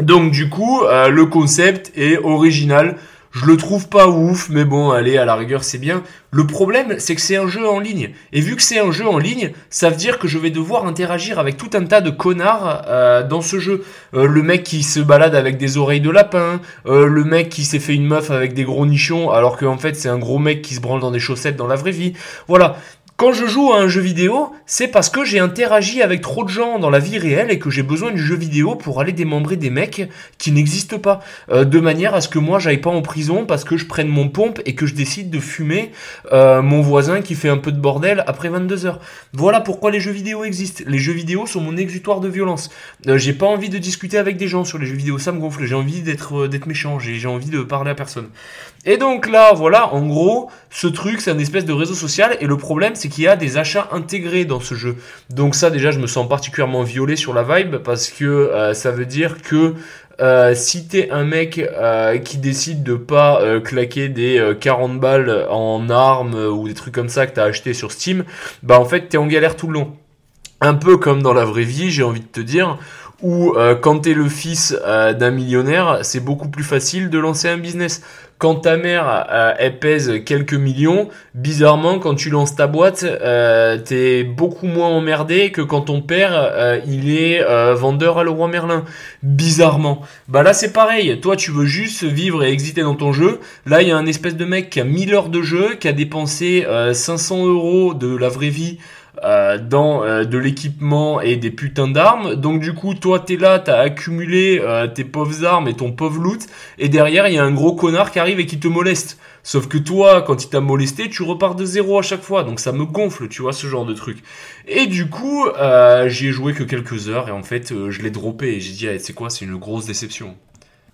Donc du coup, euh, le concept est original, je le trouve pas ouf, mais bon, allez, à la rigueur, c'est bien. Le problème, c'est que c'est un jeu en ligne. Et vu que c'est un jeu en ligne, ça veut dire que je vais devoir interagir avec tout un tas de connards euh, dans ce jeu. Euh, le mec qui se balade avec des oreilles de lapin, euh, le mec qui s'est fait une meuf avec des gros nichons, alors qu'en fait c'est un gros mec qui se branle dans des chaussettes dans la vraie vie. Voilà. Quand je joue à un jeu vidéo, c'est parce que j'ai interagi avec trop de gens dans la vie réelle et que j'ai besoin du jeu vidéo pour aller démembrer des mecs qui n'existent pas. Euh, de manière à ce que moi j'aille pas en prison parce que je prenne mon pompe et que je décide de fumer euh, mon voisin qui fait un peu de bordel après 22 heures. Voilà pourquoi les jeux vidéo existent. Les jeux vidéo sont mon exutoire de violence. Euh, j'ai pas envie de discuter avec des gens sur les jeux vidéo, ça me gonfle. J'ai envie d'être d'être méchant, j'ai j'ai envie de parler à personne. Et donc là, voilà, en gros, ce truc, c'est un espèce de réseau social. Et le problème, c'est qu'il y a des achats intégrés dans ce jeu. Donc ça, déjà, je me sens particulièrement violé sur la vibe parce que euh, ça veut dire que euh, si t'es un mec euh, qui décide de pas euh, claquer des euh, 40 balles en armes ou des trucs comme ça que t'as acheté sur Steam, bah en fait t'es en galère tout le long. Un peu comme dans la vraie vie, j'ai envie de te dire, où euh, quand t'es le fils euh, d'un millionnaire, c'est beaucoup plus facile de lancer un business. Quand ta mère, euh, pèse quelques millions, bizarrement, quand tu lances ta boîte, euh, t'es beaucoup moins emmerdé que quand ton père, euh, il est vendeur à Leroy Merlin. Bizarrement. Bah là, c'est pareil. Toi, tu veux juste vivre et exister dans ton jeu. Là, il y a un espèce de mec qui a 1000 heures de jeu, qui a dépensé euh, 500 euros de la vraie vie euh, dans euh, de l'équipement et des putains d'armes. Donc du coup, toi, t'es là, t'as accumulé euh, tes pauvres armes et ton pauvre loot, et derrière, il y a un gros connard qui arrive et qui te moleste. Sauf que toi, quand il t'a molesté, tu repars de zéro à chaque fois, donc ça me gonfle, tu vois, ce genre de truc. Et du coup, euh, j'y ai joué que quelques heures, et en fait, euh, je l'ai droppé, et j'ai dit, ah, c'est quoi, c'est une grosse déception.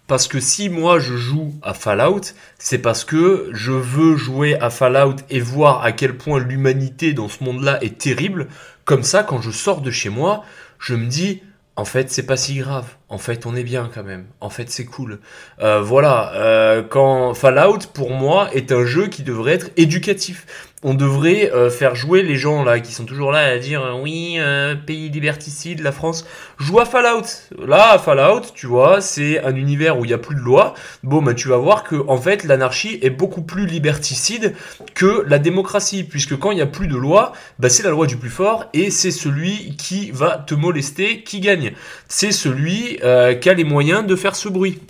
Parce que si moi je joue à Fallout, c'est parce que je veux jouer à Fallout et voir à quel point l'humanité dans ce monde-là est terrible. Comme ça, quand je sors de chez moi, je me dis, en fait, c'est pas si grave. En fait, on est bien quand même. En fait, c'est cool. Euh, voilà. Euh, quand Fallout, pour moi, est un jeu qui devrait être éducatif. On devrait euh, faire jouer les gens là qui sont toujours là à dire euh, oui euh, pays liberticide la France joue à Fallout là Fallout tu vois c'est un univers où il y a plus de loi bon bah tu vas voir que en fait l'anarchie est beaucoup plus liberticide que la démocratie puisque quand il y a plus de loi bah c'est la loi du plus fort et c'est celui qui va te molester qui gagne c'est celui euh, qui a les moyens de faire ce bruit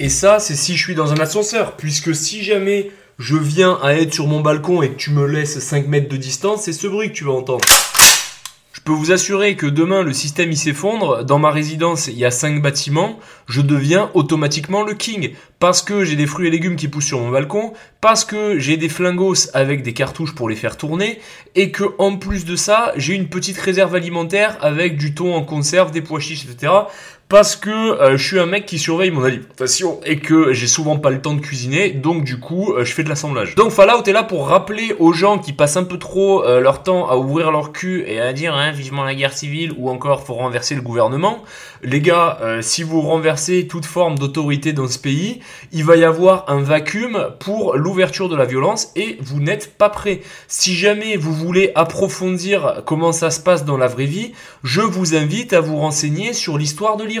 et ça, c'est si je suis dans un ascenseur, puisque si jamais je viens à être sur mon balcon et que tu me laisses 5 mètres de distance, c'est ce bruit que tu vas entendre. Je peux vous assurer que demain le système il s'effondre, dans ma résidence il y a 5 bâtiments, je deviens automatiquement le king. Parce que j'ai des fruits et légumes qui poussent sur mon balcon, parce que j'ai des flingos avec des cartouches pour les faire tourner, et que en plus de ça, j'ai une petite réserve alimentaire avec du thon en conserve, des pois chiches, etc parce que euh, je suis un mec qui surveille mon alimentation et que j'ai souvent pas le temps de cuisiner, donc du coup euh, je fais de l'assemblage. Donc Fallout est là pour rappeler aux gens qui passent un peu trop euh, leur temps à ouvrir leur cul et à dire hein, vivement la guerre civile ou encore faut renverser le gouvernement. Les gars, euh, si vous renversez toute forme d'autorité dans ce pays, il va y avoir un vacuum pour l'ouverture de la violence et vous n'êtes pas prêt. Si jamais vous voulez approfondir comment ça se passe dans la vraie vie, je vous invite à vous renseigner sur l'histoire de l'Iran.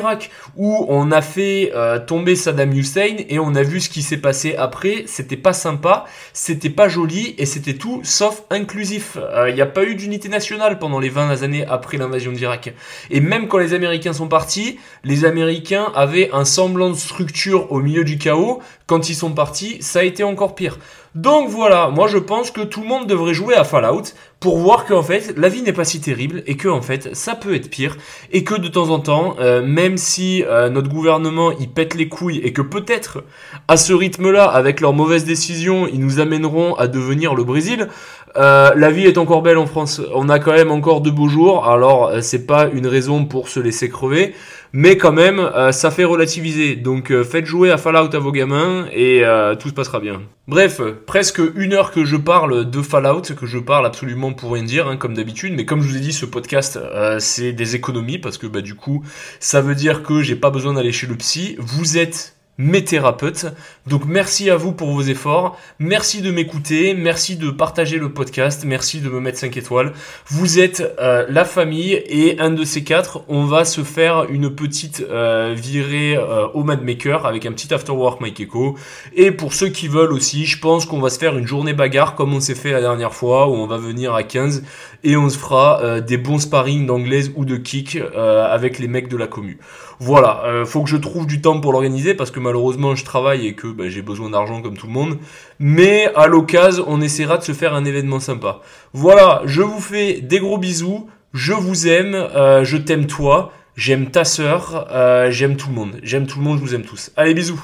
Où on a fait euh, tomber Saddam Hussein et on a vu ce qui s'est passé après. C'était pas sympa, c'était pas joli et c'était tout sauf inclusif. Il n'y a pas eu d'unité nationale pendant les 20 années après l'invasion d'Irak. Et même quand les Américains sont partis, les Américains avaient un semblant de structure au milieu du chaos. Quand ils sont partis, ça a été encore pire. Donc voilà, moi je pense que tout le monde devrait jouer à Fallout pour voir qu'en fait la vie n'est pas si terrible et que en fait ça peut être pire et que de temps en temps, euh, même si euh, notre gouvernement il pète les couilles et que peut-être à ce rythme-là, avec leurs mauvaises décisions, ils nous amèneront à devenir le Brésil, euh, la vie est encore belle en France. On a quand même encore de beaux jours. Alors c'est pas une raison pour se laisser crever, mais quand même euh, ça fait relativiser. Donc euh, faites jouer à Fallout à vos gamins et euh, tout se passera bien. Bref, presque une heure que je parle de Fallout, que je parle absolument pour rien dire, hein, comme d'habitude. Mais comme je vous ai dit, ce podcast c'est des économies parce que bah du coup ça veut dire que j'ai pas besoin d'aller chez le psy. Vous êtes mes thérapeutes. Donc merci à vous pour vos efforts, merci de m'écouter, merci de partager le podcast, merci de me mettre 5 étoiles. Vous êtes euh, la famille et un de ces quatre, on va se faire une petite euh, virée euh, au Madmaker avec un petit after work Mike Echo. Et pour ceux qui veulent aussi, je pense qu'on va se faire une journée bagarre comme on s'est fait la dernière fois où on va venir à 15 et on se fera euh, des bons sparring d'anglaise ou de kick euh, avec les mecs de la commu. Voilà, euh, faut que je trouve du temps pour l'organiser parce que malheureusement je travaille et que bah, j'ai besoin d'argent comme tout le monde. Mais à l'occasion, on essaiera de se faire un événement sympa. Voilà, je vous fais des gros bisous, je vous aime, euh, je t'aime toi, j'aime ta sœur, euh, j'aime tout le monde, j'aime tout le monde, je vous aime tous. Allez bisous